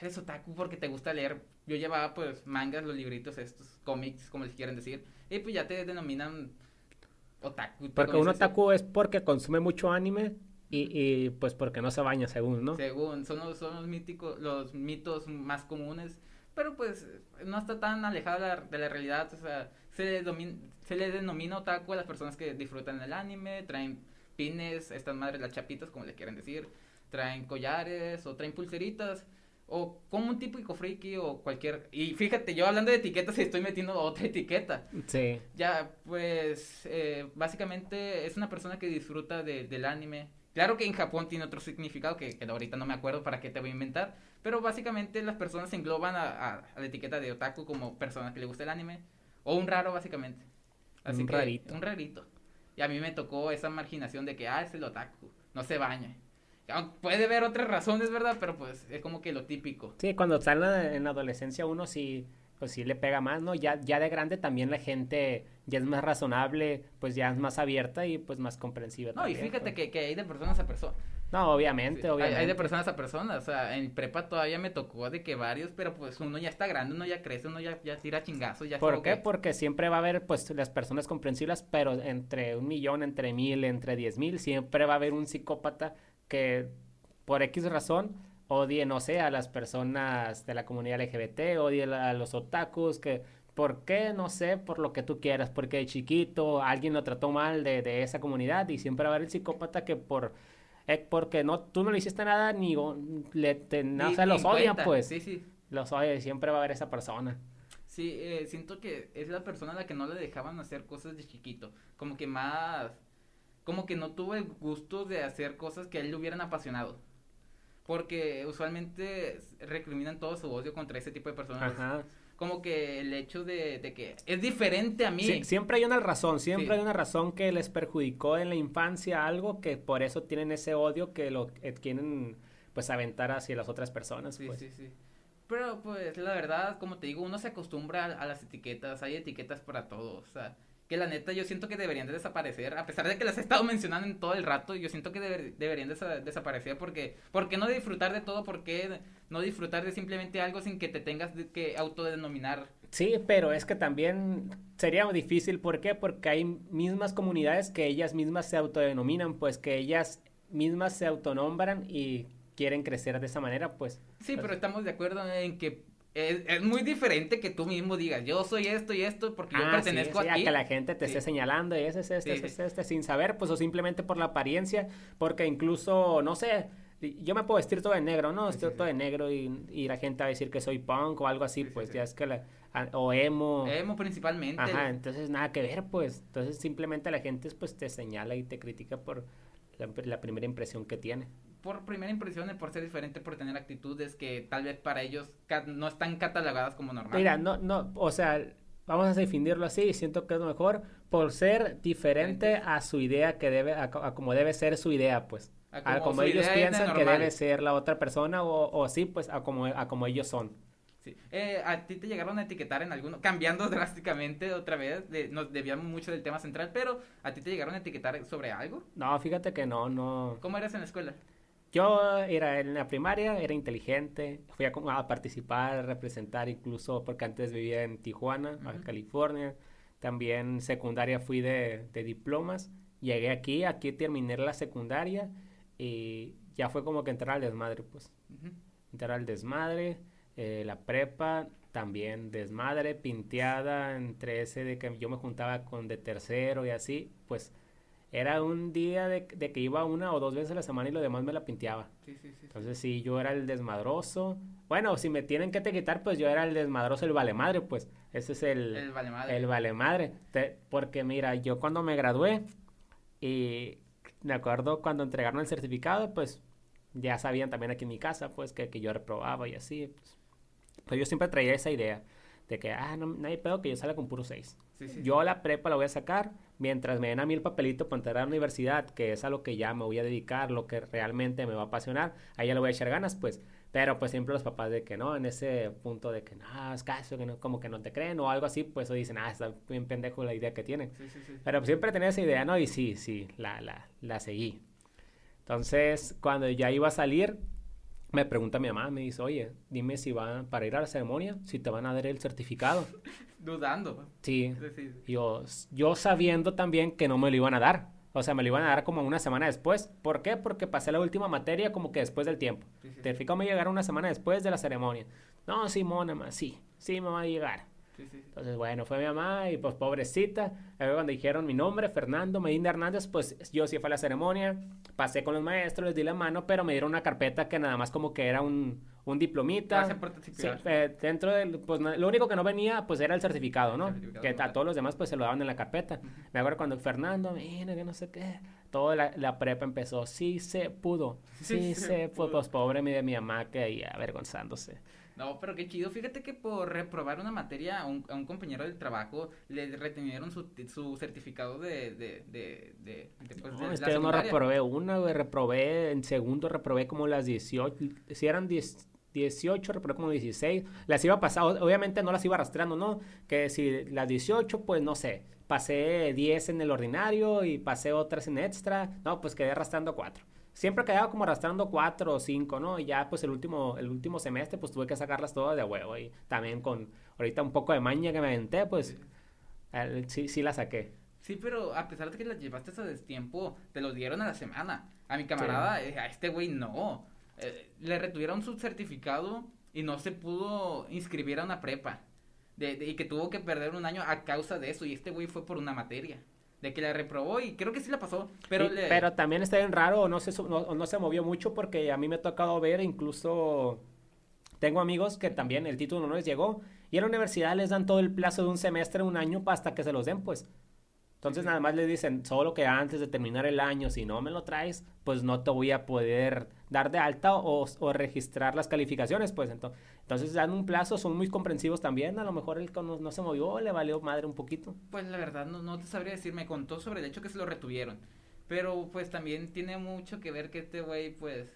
eres otaku porque te gusta leer. Yo llevaba pues mangas, los libritos estos, cómics, como les quieren decir. Y pues ya te denominan otaku. Porque un otaku es porque consume mucho anime y, y, pues porque no se baña, según, ¿no? Según, son los, son los míticos, los mitos más comunes. Pero pues no está tan alejada de la, de la realidad. O sea, se le, domina, se le denomina otaku a las personas que disfrutan el anime, traen pines, estas madres, las chapitas, como le quieren decir, traen collares o traen pulseritas o como un típico friki o cualquier y fíjate yo hablando de etiquetas (laughs) estoy metiendo otra etiqueta. Sí. Ya pues eh, básicamente es una persona que disfruta de, del anime. Claro que en Japón tiene otro significado que, que, ahorita no me acuerdo para qué te voy a inventar pero básicamente las personas se engloban a, a, a la etiqueta de otaku como persona que le gusta el anime o un raro básicamente. Así un que, rarito. un rarito y a mí me tocó esa marginación de que ah es el otaku no se baña Puede haber otras razones, ¿verdad? Pero pues es como que lo típico. Sí, cuando está en la, en la adolescencia uno sí, pues sí le pega más, ¿no? Ya, ya de grande también la gente ya es más razonable, pues ya es más abierta y pues más comprensiva. No, también, y fíjate pues. que, que hay de personas a personas. No, obviamente, Sí, obviamente. Hay, hay de personas a personas, o sea, en prepa todavía me tocó de que varios, pero pues uno ya está grande, uno ya crece, uno ya, ya tira chingazos, ya ¿Por qué? que- Porque siempre va a haber, pues, las personas comprensibles, pero entre un millón, entre mil, entre diez mil, siempre va a haber un psicópata que, por X razón, odie, no sé, a las personas de la comunidad LGBT, odie a los otakus, que, ¿por qué? No sé, por lo que tú quieras, porque de chiquito alguien lo trató mal de, de esa comunidad y siempre va a haber el psicópata que por... eh, porque no, tú no le hiciste nada ni le, te, no, Ni- o sea, los odian, pues. Sí, sí. Los odian y siempre va a haber esa persona. Sí, eh, siento que es la persona a la que no le dejaban hacer cosas de chiquito. Como que más. Como que no tuvo el gusto de hacer cosas que a él le hubieran apasionado. Porque usualmente recriminan todo su odio contra ese tipo de personas. Ajá. Como que el hecho de, de que es diferente a mí. Sí, siempre hay una razón, siempre Sí. hay una razón que les perjudicó en la infancia algo que por eso tienen ese odio que lo quieren pues aventar hacia las otras personas. Sí, pues. sí, sí. Pero pues la verdad, como te digo, uno se acostumbra a, a las etiquetas, hay etiquetas para todo, o sea, que la neta yo siento que deberían de desaparecer, a pesar de que las he estado mencionando en todo el rato, yo siento que deber- deberían desa- desaparecer porque, ¿por qué no disfrutar de todo? ¿Por qué no disfrutar de simplemente algo sin que te tengas de- que autodenominar? Sí, pero es que también sería difícil, ¿por qué? Porque hay mismas comunidades que ellas mismas se autodenominan, pues que ellas mismas se autonombran y quieren crecer de esa manera, pues. Sí, pero estamos de acuerdo en que es, es muy diferente que tú mismo digas, yo soy esto y esto porque yo Ah, sí, pertenezco sí, aquí. a que la gente te Sí. esté señalando y ese es este, Sí, ese sí. es este, sin saber, pues o simplemente por la apariencia, porque incluso, no sé, yo me puedo vestir todo de negro, ¿no? Sí, Estoy sí, todo sí. de negro y, y la gente va a decir que soy punk o algo así, Sí, sí, pues sí. ya es que la, o emo. Emo principalmente. Ajá, entonces nada que ver, pues. Entonces simplemente la gente pues te señala y te critica por la, la primera impresión que tiene. Por primera impresión, por ser diferente, por tener actitudes que tal vez para ellos no están catalogadas como normales. Mira, no, no, o sea, vamos a definirlo así, siento que es lo mejor por ser diferente Diferentes. a su idea que debe, a, a como debe ser su idea, pues. A A como como su ellos piensan que debe ser la otra persona o, o sí, pues a como, a como ellos son. Sí. Eh, ¿A ti te llegaron a etiquetar en alguno? Cambiando (laughs) drásticamente otra vez, de- nos debíamos mucho del tema central, pero ¿a ti te llegaron a etiquetar sobre algo? No, fíjate que no, no. ¿Cómo eras en la escuela? Yo era en la primaria, era inteligente, fui a, a participar, a representar incluso, porque antes vivía en Tijuana. California. También secundaria fui de, de diplomas. Llegué aquí, aquí terminé la secundaria y ya fue como que entrar al desmadre, pues. Ujú. Entrar al desmadre, eh, la prepa también desmadre, pinteada entre ese de que yo me juntaba con de tercero y así, pues era un día de, de que iba una o dos veces a la semana y lo demás me la pinteaba. Sí, sí, sí. sí. Entonces sí, yo era el desmadroso. Bueno, si me tienen que etiquetar, pues yo era el desmadroso, el vale madre, pues. Ese es el, El vale madre. el. Te- porque mira, yo cuando me gradué y me acuerdo cuando entregaron el certificado, pues ya sabían también aquí en mi casa, pues que, que yo reprobaba y así. Pues, Pues yo siempre traía esa idea de que, ah, no, hay pedo que yo salga con puro 6. Sí, sí. Yo la prepa la voy a sacar mientras me den a mí el papelito para entrar a la universidad, que es a lo que ya me voy a dedicar, lo que realmente me va a apasionar, ahí ya le voy a echar ganas, pues. Pero pues siempre los papás de que no, en ese punto de que no, es caso, que no, como que no te creen o algo así, pues o dicen, ah, está bien pendejo la idea que tienen. Sí, sí, sí. Pero pues, siempre tenía esa idea, ¿no? Y sí, sí, la, la, la seguí. Entonces, cuando ya iba a salir, me pregunta mi mamá, me dice, oye, dime si van para ir a la ceremonia, si te van a dar el certificado. (laughs) Dudando. Sí. Sí. Yo, yo sabiendo también que no me lo iban a dar. O sea, me lo iban a dar como una semana después. ¿Por qué? Porque pasé la última materia como que después del tiempo. Sí, sí, El certificado me llegará una semana después de la ceremonia. No, sí, mona, ma, sí, sí me va a llegar. Sí, sí. Entonces, bueno, fue mi mamá y pues pobrecita. Luego cuando dijeron mi nombre, Fernando Medina Hernández, pues yo sí fui a la ceremonia, pasé con los maestros, les di la mano, pero me dieron una carpeta que nada más como que era un, un diplomita. Sí, eh, dentro del, pues lo único que no venía, pues era el certificado, ¿no? El certificado, que a todos los demás, pues se lo daban en la carpeta. Me acuerdo cuando Fernando, mira, que no sé qué, toda la, la prepa empezó, sí se pudo, sí, se, pudo. Pues pobre mi, de mi mamá que ahí avergonzándose. No, pero qué chido. Fíjate que por reprobar una materia a un, a un compañero del trabajo le retenieron su, su certificado de, de, de, de, de, pues, de No, la es que yo no reprobé una, güey, reprobé, en segundo reprobé como las 18, si eran 10 18, reprobé como 16, las iba pasando, obviamente no las iba arrastrando, ¿no? Que si las 18, pues no sé, pasé 10 en el ordinario y pasé otras en extra, no, pues quedé arrastrando 4. Siempre quedaba como arrastrando 4 o 5, ¿no? Y ya pues el último, el último semestre pues tuve que sacarlas todas de huevo y también con ahorita un poco de maña que me aventé, pues sí, sí la saqué. Sí, pero a pesar de que las llevaste a destiempo, te los dieron a la semana. A mi camarada, eh, a este güey no. Eh, le retuvieron su certificado y no se pudo inscribir a una prepa. De, de- y que tuvo que perder un año a causa de eso. Y este güey fue por una materia. De que la reprobó y creo que sí la pasó. Pero, Sí, le- pero también está bien raro, no se, no, no se movió mucho porque a mí me ha tocado ver, incluso tengo amigos que también el título no les llegó y en la universidad les dan todo el plazo de un semestre, un año hasta que se los den, pues. Entonces Sí. nada más le dicen, solo que antes de terminar el año, si no me lo traes, pues no te voy a poder dar de alta o, o registrar las calificaciones, pues. Ento- Entonces dan un plazo, son muy comprensivos también, a lo mejor él no, no se movió, le valió madre un poquito. Pues la verdad no, no te sabría decir, me contó sobre el hecho que se lo retuvieron. Pero pues también tiene mucho que ver que este güey pues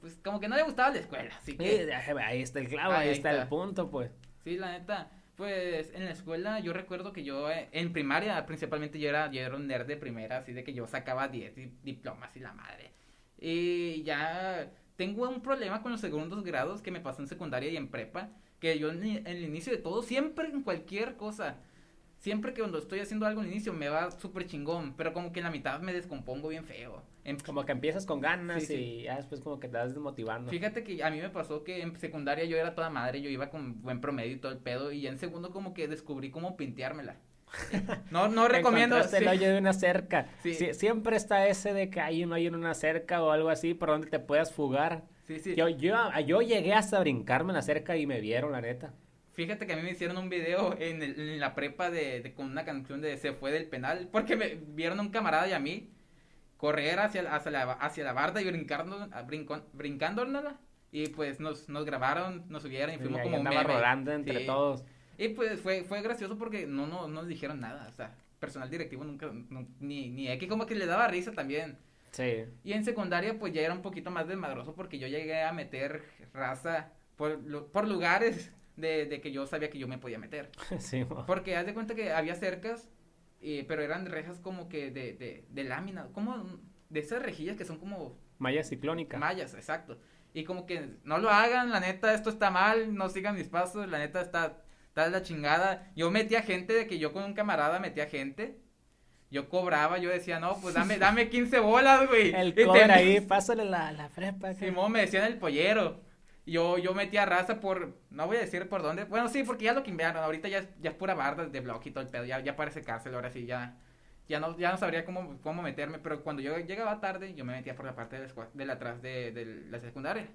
pues como que no le gustaba la escuela, así que Sí, ahí está el clavo, Ahí ahí está el está. punto, pues. sí, la neta, pues en la escuela yo recuerdo que yo eh, en primaria principalmente yo era yo era un nerd de primera, así de que yo sacaba 10 di- diplomas y la madre. Y ya tengo un problema con los segundos grados que me pasó en secundaria y en prepa, que yo en, en el inicio de todo siempre en cualquier cosa Siempre que cuando estoy haciendo algo al inicio me va súper chingón, pero como que en la mitad me descompongo bien feo. En- Como que empiezas con ganas Sí, sí. y ya después como que te vas desmotivando. Fíjate que a mí me pasó que en secundaria yo era toda madre, yo iba con buen promedio y todo el pedo, y en segundo como que descubrí cómo pinteármela. No, no (laughs) recomiendo. Encontraste el sí. hoyo de una cerca. Sí. Sie- siempre está ese de que hay un hoyo en una cerca o algo así por donde te puedas fugar. Sí, sí. Yo, yo, yo llegué hasta brincarme en la cerca y me vieron, la neta. Fíjate que a mí me hicieron un video en, el- en la prepa de, de- con una canción de Se fue del penal, porque me vieron a un camarada y a mí correr hacia, hacia, la, hacia la barda y brincando, brincón- brincándola. Y pues nos, nos grabaron, nos subieron y Y fuimos ahí como meme. rolando entre Sí. todos. Y pues fue, fue gracioso porque no, no, no nos dijeron nada. O sea, personal directivo nunca, no- ni, ni X como que le daba risa también. Sí. Y en secundaria pues ya era un poquito más desmadroso porque yo llegué a meter raza por, por lugares de, de que yo sabía que yo me podía meter. (laughs) sí. Porque haz de cuenta que había cercas, eh, pero eran rejas como que de, de, de lámina, como de esas rejillas que son como Malla ciclónica. mallas, exacto. Y como que no lo hagan, la neta, esto está mal, no sigan mis pasos, la neta está, está la chingada. Yo metía gente de que yo con un camarada metía gente. Yo cobraba, yo decía, no, pues dame, (laughs) dame 15 bolas, güey. el cover ahí, (laughs) pásale la, la acá. Simón me decían el pollero. Yo, yo metía raza por, no voy a decir por dónde. Bueno, sí, porque ya lo cambiaron. Ahorita ya ya es pura barda de bloque y todo el pedo. Ya, ya parece cárcel, ahora sí, ya. Ya no, ya no sabría cómo, cómo meterme. Pero cuando yo llegaba tarde, yo me metía por la parte de la, de atrás de, de la secundaria.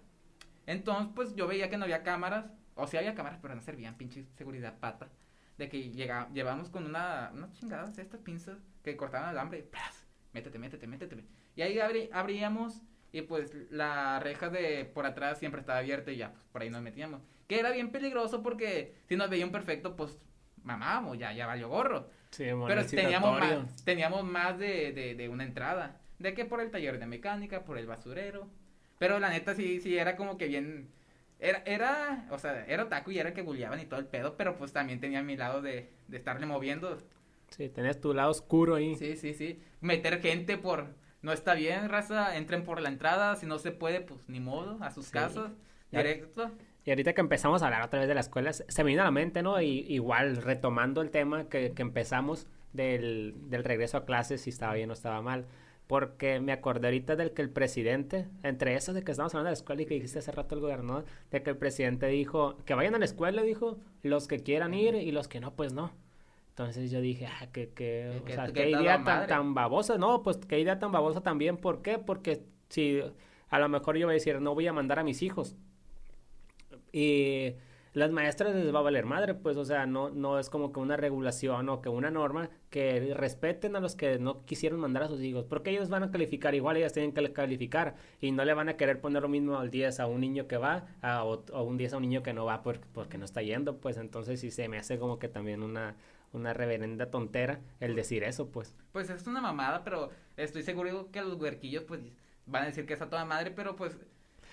Entonces, pues yo veía que no había cámaras. O sí había cámaras, pero no servían, pinche seguridad pata. De que llega, llevamos con una, unas chingadas estas pinzas que cortaban alambre. y ¡pras! Métete, métete, métete. Y ahí abríamos y pues la reja de por atrás siempre estaba abierta y ya, pues por ahí nos metíamos. Que era bien peligroso porque si nos veía un perfecto, pues mamábamos, ya, ya valió gorro. Sí, Pero teníamos más, teníamos más de, de, de una entrada. De que por el taller de mecánica, por el basurero. Pero la neta sí, sí era como que bien. Era, era, o sea, era otaku y era el que bulleaban y todo el pedo, pero pues también tenía mi lado de, de estarle moviendo. Sí, tenés tu lado oscuro ahí. Sí, sí, sí. Meter gente por, no está bien, raza, entren por la entrada, si no se puede, pues ni modo, a sus casas, directo. Y ahorita que empezamos a hablar otra vez de las escuelas, se me vino a la mente, ¿no? Y, igual, retomando el tema que, que empezamos del, del, regreso a clases, si estaba bien o estaba mal. Porque me acordé ahorita del que el presidente, entre esos de que estamos hablando de la escuela y que dijiste hace rato el gobernador, de que el presidente dijo que vayan a la escuela, dijo, los que quieran ir y los que no, pues no. Entonces yo dije, ah, que, que, o sea, qué idea tan, tan, babosa. No, pues qué idea tan babosa también. ¿Por qué? Porque si a lo mejor yo voy a decir, no voy a mandar a mis hijos. Y las maestras les va a valer madre, pues, o sea, no, no es como que una regulación o que una norma que respeten a los que no quisieron mandar a sus hijos, porque ellos van a calificar igual, ellas tienen que calificar y no le van a querer poner lo mismo al 10 a un niño que va a, o, un 10 a un niño que no va porque, porque no está yendo, pues entonces sí se me hace como que también una, una reverenda tontera el decir eso, pues. Pues es una mamada, pero estoy seguro que los huerquillos pues van a decir que es a toda madre, pero pues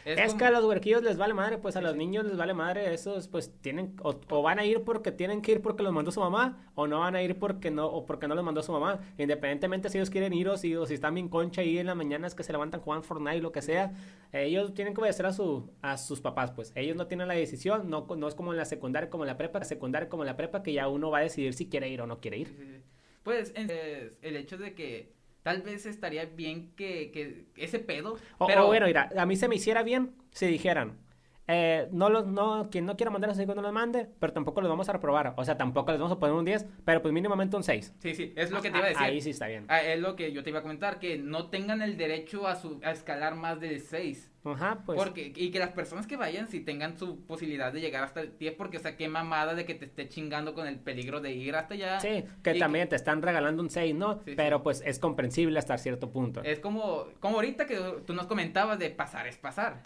es, que a los huerquillos les vale madre, pues a los niños les vale madre, esos pues tienen, o, van a ir porque tienen que ir porque los mandó su mamá, o no van a ir porque no, o porque no los mandó su mamá, independientemente si ellos quieren ir o si, si están bien concha ahí en las mañanas que se levantan jugando Fortnite, lo que sea, ellos tienen que obedecer a, su, a sus papás, pues. Ellos no tienen la decisión, no, no es como en la secundaria, como en la prepa, la secundaria como en la prepa, que ya uno va a decidir si quiere ir o no quiere ir. Pues el hecho de que tal vez estaría bien que, que ese pedo. O, pero bueno, mira, a mí se me hiciera bien si dijeran, eh, no los, no, quien no quiera mandar a sus hijos no los mande, pero tampoco los vamos a reprobar. O sea, tampoco les vamos a poner un 10, pero pues mínimamente un 6. Sí, sí, es lo que te iba a decir. Ahí sí está bien. Ah, es lo que yo te iba a comentar, que no tengan el derecho a, su, a escalar más de 6. Ajá, pues. Porque, y que las personas que vayan si tengan su posibilidad de llegar hasta el 10, porque o sea, qué mamada de que te esté chingando con el peligro de ir hasta allá. Sí, que también te están regalando un 6, ¿no? pero pues es comprensible hasta cierto punto. Es como, como ahorita que tú nos comentabas de pasar es pasar.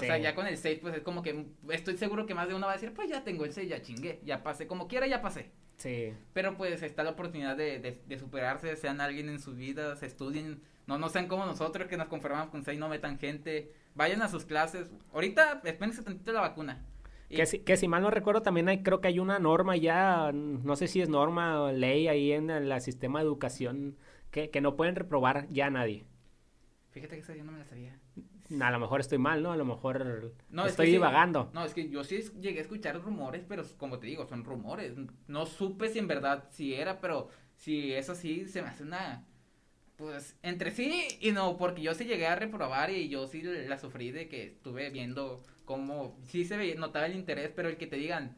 O sea, ya con el 6, pues es como que estoy seguro que más de uno va a decir, pues ya tengo el 6, ya chingué, ya pasé, como quiera, ya pasé. Sí. Pero pues está la oportunidad de, de, superarse, sean alguien en sus vidas, estudien, no, no sean como nosotros que nos conformamos con 6, no metan gente, vayan a sus clases. Ahorita, espérense tantito la vacuna. Que, si, que si mal no recuerdo, también hay, creo que hay una norma ya, no sé si es norma o ley ahí en el, sistema de educación, que, que no pueden reprobar ya a nadie. Fíjate que esa yo no me la sabía. A lo mejor estoy mal, ¿no? A lo mejor estoy divagando. no, es que yo sí llegué a escuchar rumores, pero como te digo, son rumores. No supe si en verdad si era, pero si es así, se me hace una... Pues entre sí y no, porque yo sí llegué a reprobar y yo sí la sufrí de que estuve viendo cómo sí se notaba el interés, pero el que te digan,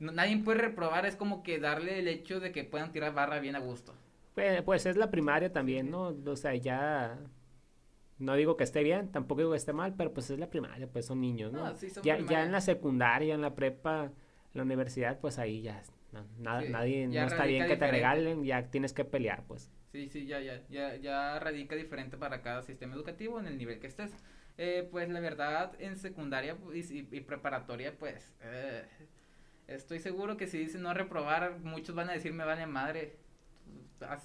nadie puede reprobar es como que darle el hecho de que puedan tirar barra bien a gusto. Pues, pues es la primaria también, ¿no? O sea, ya no digo que esté bien, tampoco digo que esté mal, pero pues es la primaria, pues son niños, ¿no? ya, ya en la secundaria, en la prepa, la universidad, pues ahí ya nadie, no está bien que te regalen, ya tienes que pelear, pues. Sí, sí, ya, ya, ya, ya radica diferente para cada sistema educativo en el nivel que estés. Eh, pues la verdad, en secundaria y, y, preparatoria, pues, eh, estoy seguro que si dicen no reprobar, muchos van a decir me vale madre,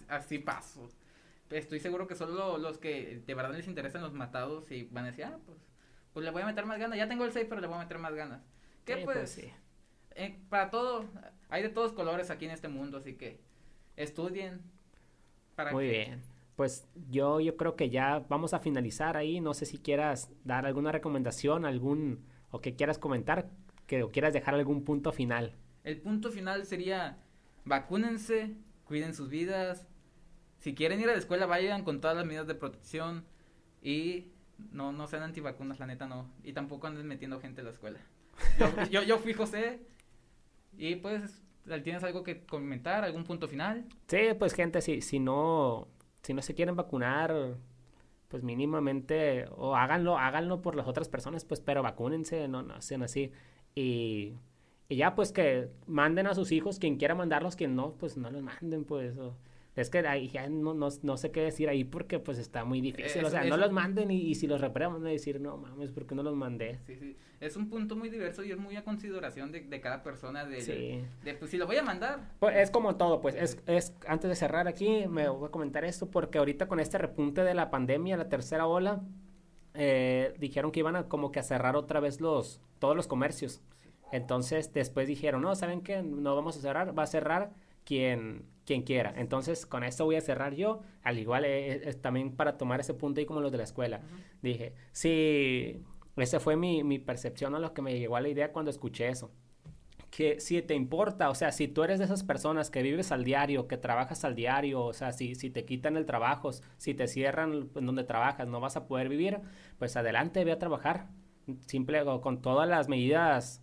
así paso estoy seguro que solo los que de verdad les interesan los matados y van a decir, ah, pues, pues le voy a meter más ganas. Ya tengo el 6, pero le voy a meter más ganas. Que pues, pues sí. Eh, para todo, hay de todos colores aquí en este mundo, así que estudien. Para Muy bien. Pues yo, yo creo que ya vamos a finalizar ahí. No sé si quieras dar alguna recomendación, algún, o que quieras comentar, que o quieras dejar algún punto final. El punto final sería, vacúnense, cuiden sus vidas, si quieren ir a la escuela, vayan con todas las medidas de protección y no, no sean antivacunas, la neta no. Y tampoco anden metiendo gente a la escuela. Yo, (laughs) yo, fui José y pues, ¿tienes algo que comentar? ¿Algún punto final? Sí, pues gente, si, si no, si no se quieren vacunar, pues mínimamente, o háganlo, háganlo por las otras personas, pues, pero vacúnense, no, no sean así. Y, y ya, pues que manden a sus hijos, quien quiera mandarlos, quien no, pues no los manden, pues. Es que ahí ya no, no, no, sé qué decir ahí porque pues está muy difícil. o sea, no los manden y, si los reprobamos van a decir, no mames, ¿por qué no los mandé? Sí, sí. Es un punto muy diverso y es muy a consideración de, de cada persona. De, de, pues si lo voy a mandar. Pues es como todo, pues es, es, antes de cerrar aquí, me voy a comentar esto porque ahorita con este repunte de la pandemia, la tercera ola, eh, dijeron que iban a como que a cerrar otra vez los, todos los comercios. Entonces después dijeron, no, ¿saben qué? No vamos a cerrar, va a cerrar quien quien quiera. Entonces, con esto voy a cerrar yo, al igual es, también para tomar ese punto ahí como los de la escuela. Dije, sí, esa fue mi, mi percepción a lo que me llegó a la idea cuando escuché eso. Que si te importa, o sea, si tú eres de esas personas que vives al diario, que trabajas al diario, o sea, si, si te quitan el trabajo, si te cierran en donde trabajas, no vas a poder vivir, pues adelante, ve a trabajar. Simple, con todas las medidas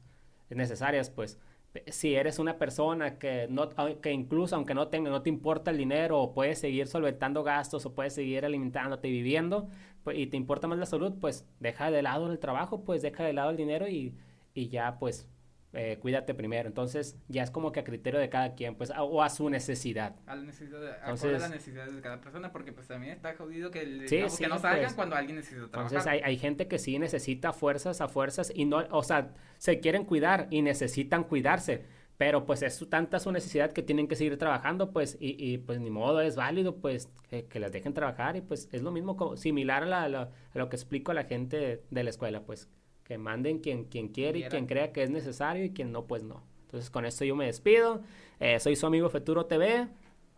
necesarias, pues si eres una persona que no que incluso aunque no tenga no te importa el dinero o puedes seguir solventando gastos o puedes seguir alimentándote y viviendo pues, y te importa más la salud pues deja de lado el trabajo pues deja de lado el dinero y, y ya pues eh, cuídate primero. Entonces, ya es como que a criterio de cada quien, pues, o a su necesidad. A la necesidad, Entonces, a las necesidades de cada persona, porque pues también está jodido que, que no salgan pues, cuando alguien necesita trabajar. Entonces, hay, hay, gente que sí necesita fuerzas a fuerzas y no, o sea, se quieren cuidar y necesitan cuidarse. Pero pues es tanta su necesidad que tienen que seguir trabajando, pues, y, y pues ni modo, es válido, pues, que, que, las dejen trabajar y pues es lo mismo, como, similar a, a lo que explico a la gente de la escuela, pues, que manden quien, quien quiere y quien crea que es necesario y quien no, pues no. Entonces con esto yo me despido. Eh, soy su amigo Futuro TV.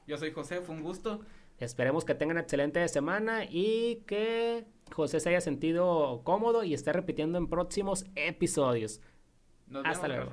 Yo soy José, fue un gusto. Esperemos que tengan excelente semana y que José se haya sentido cómodo y esté repitiendo en próximos episodios. Hasta luego.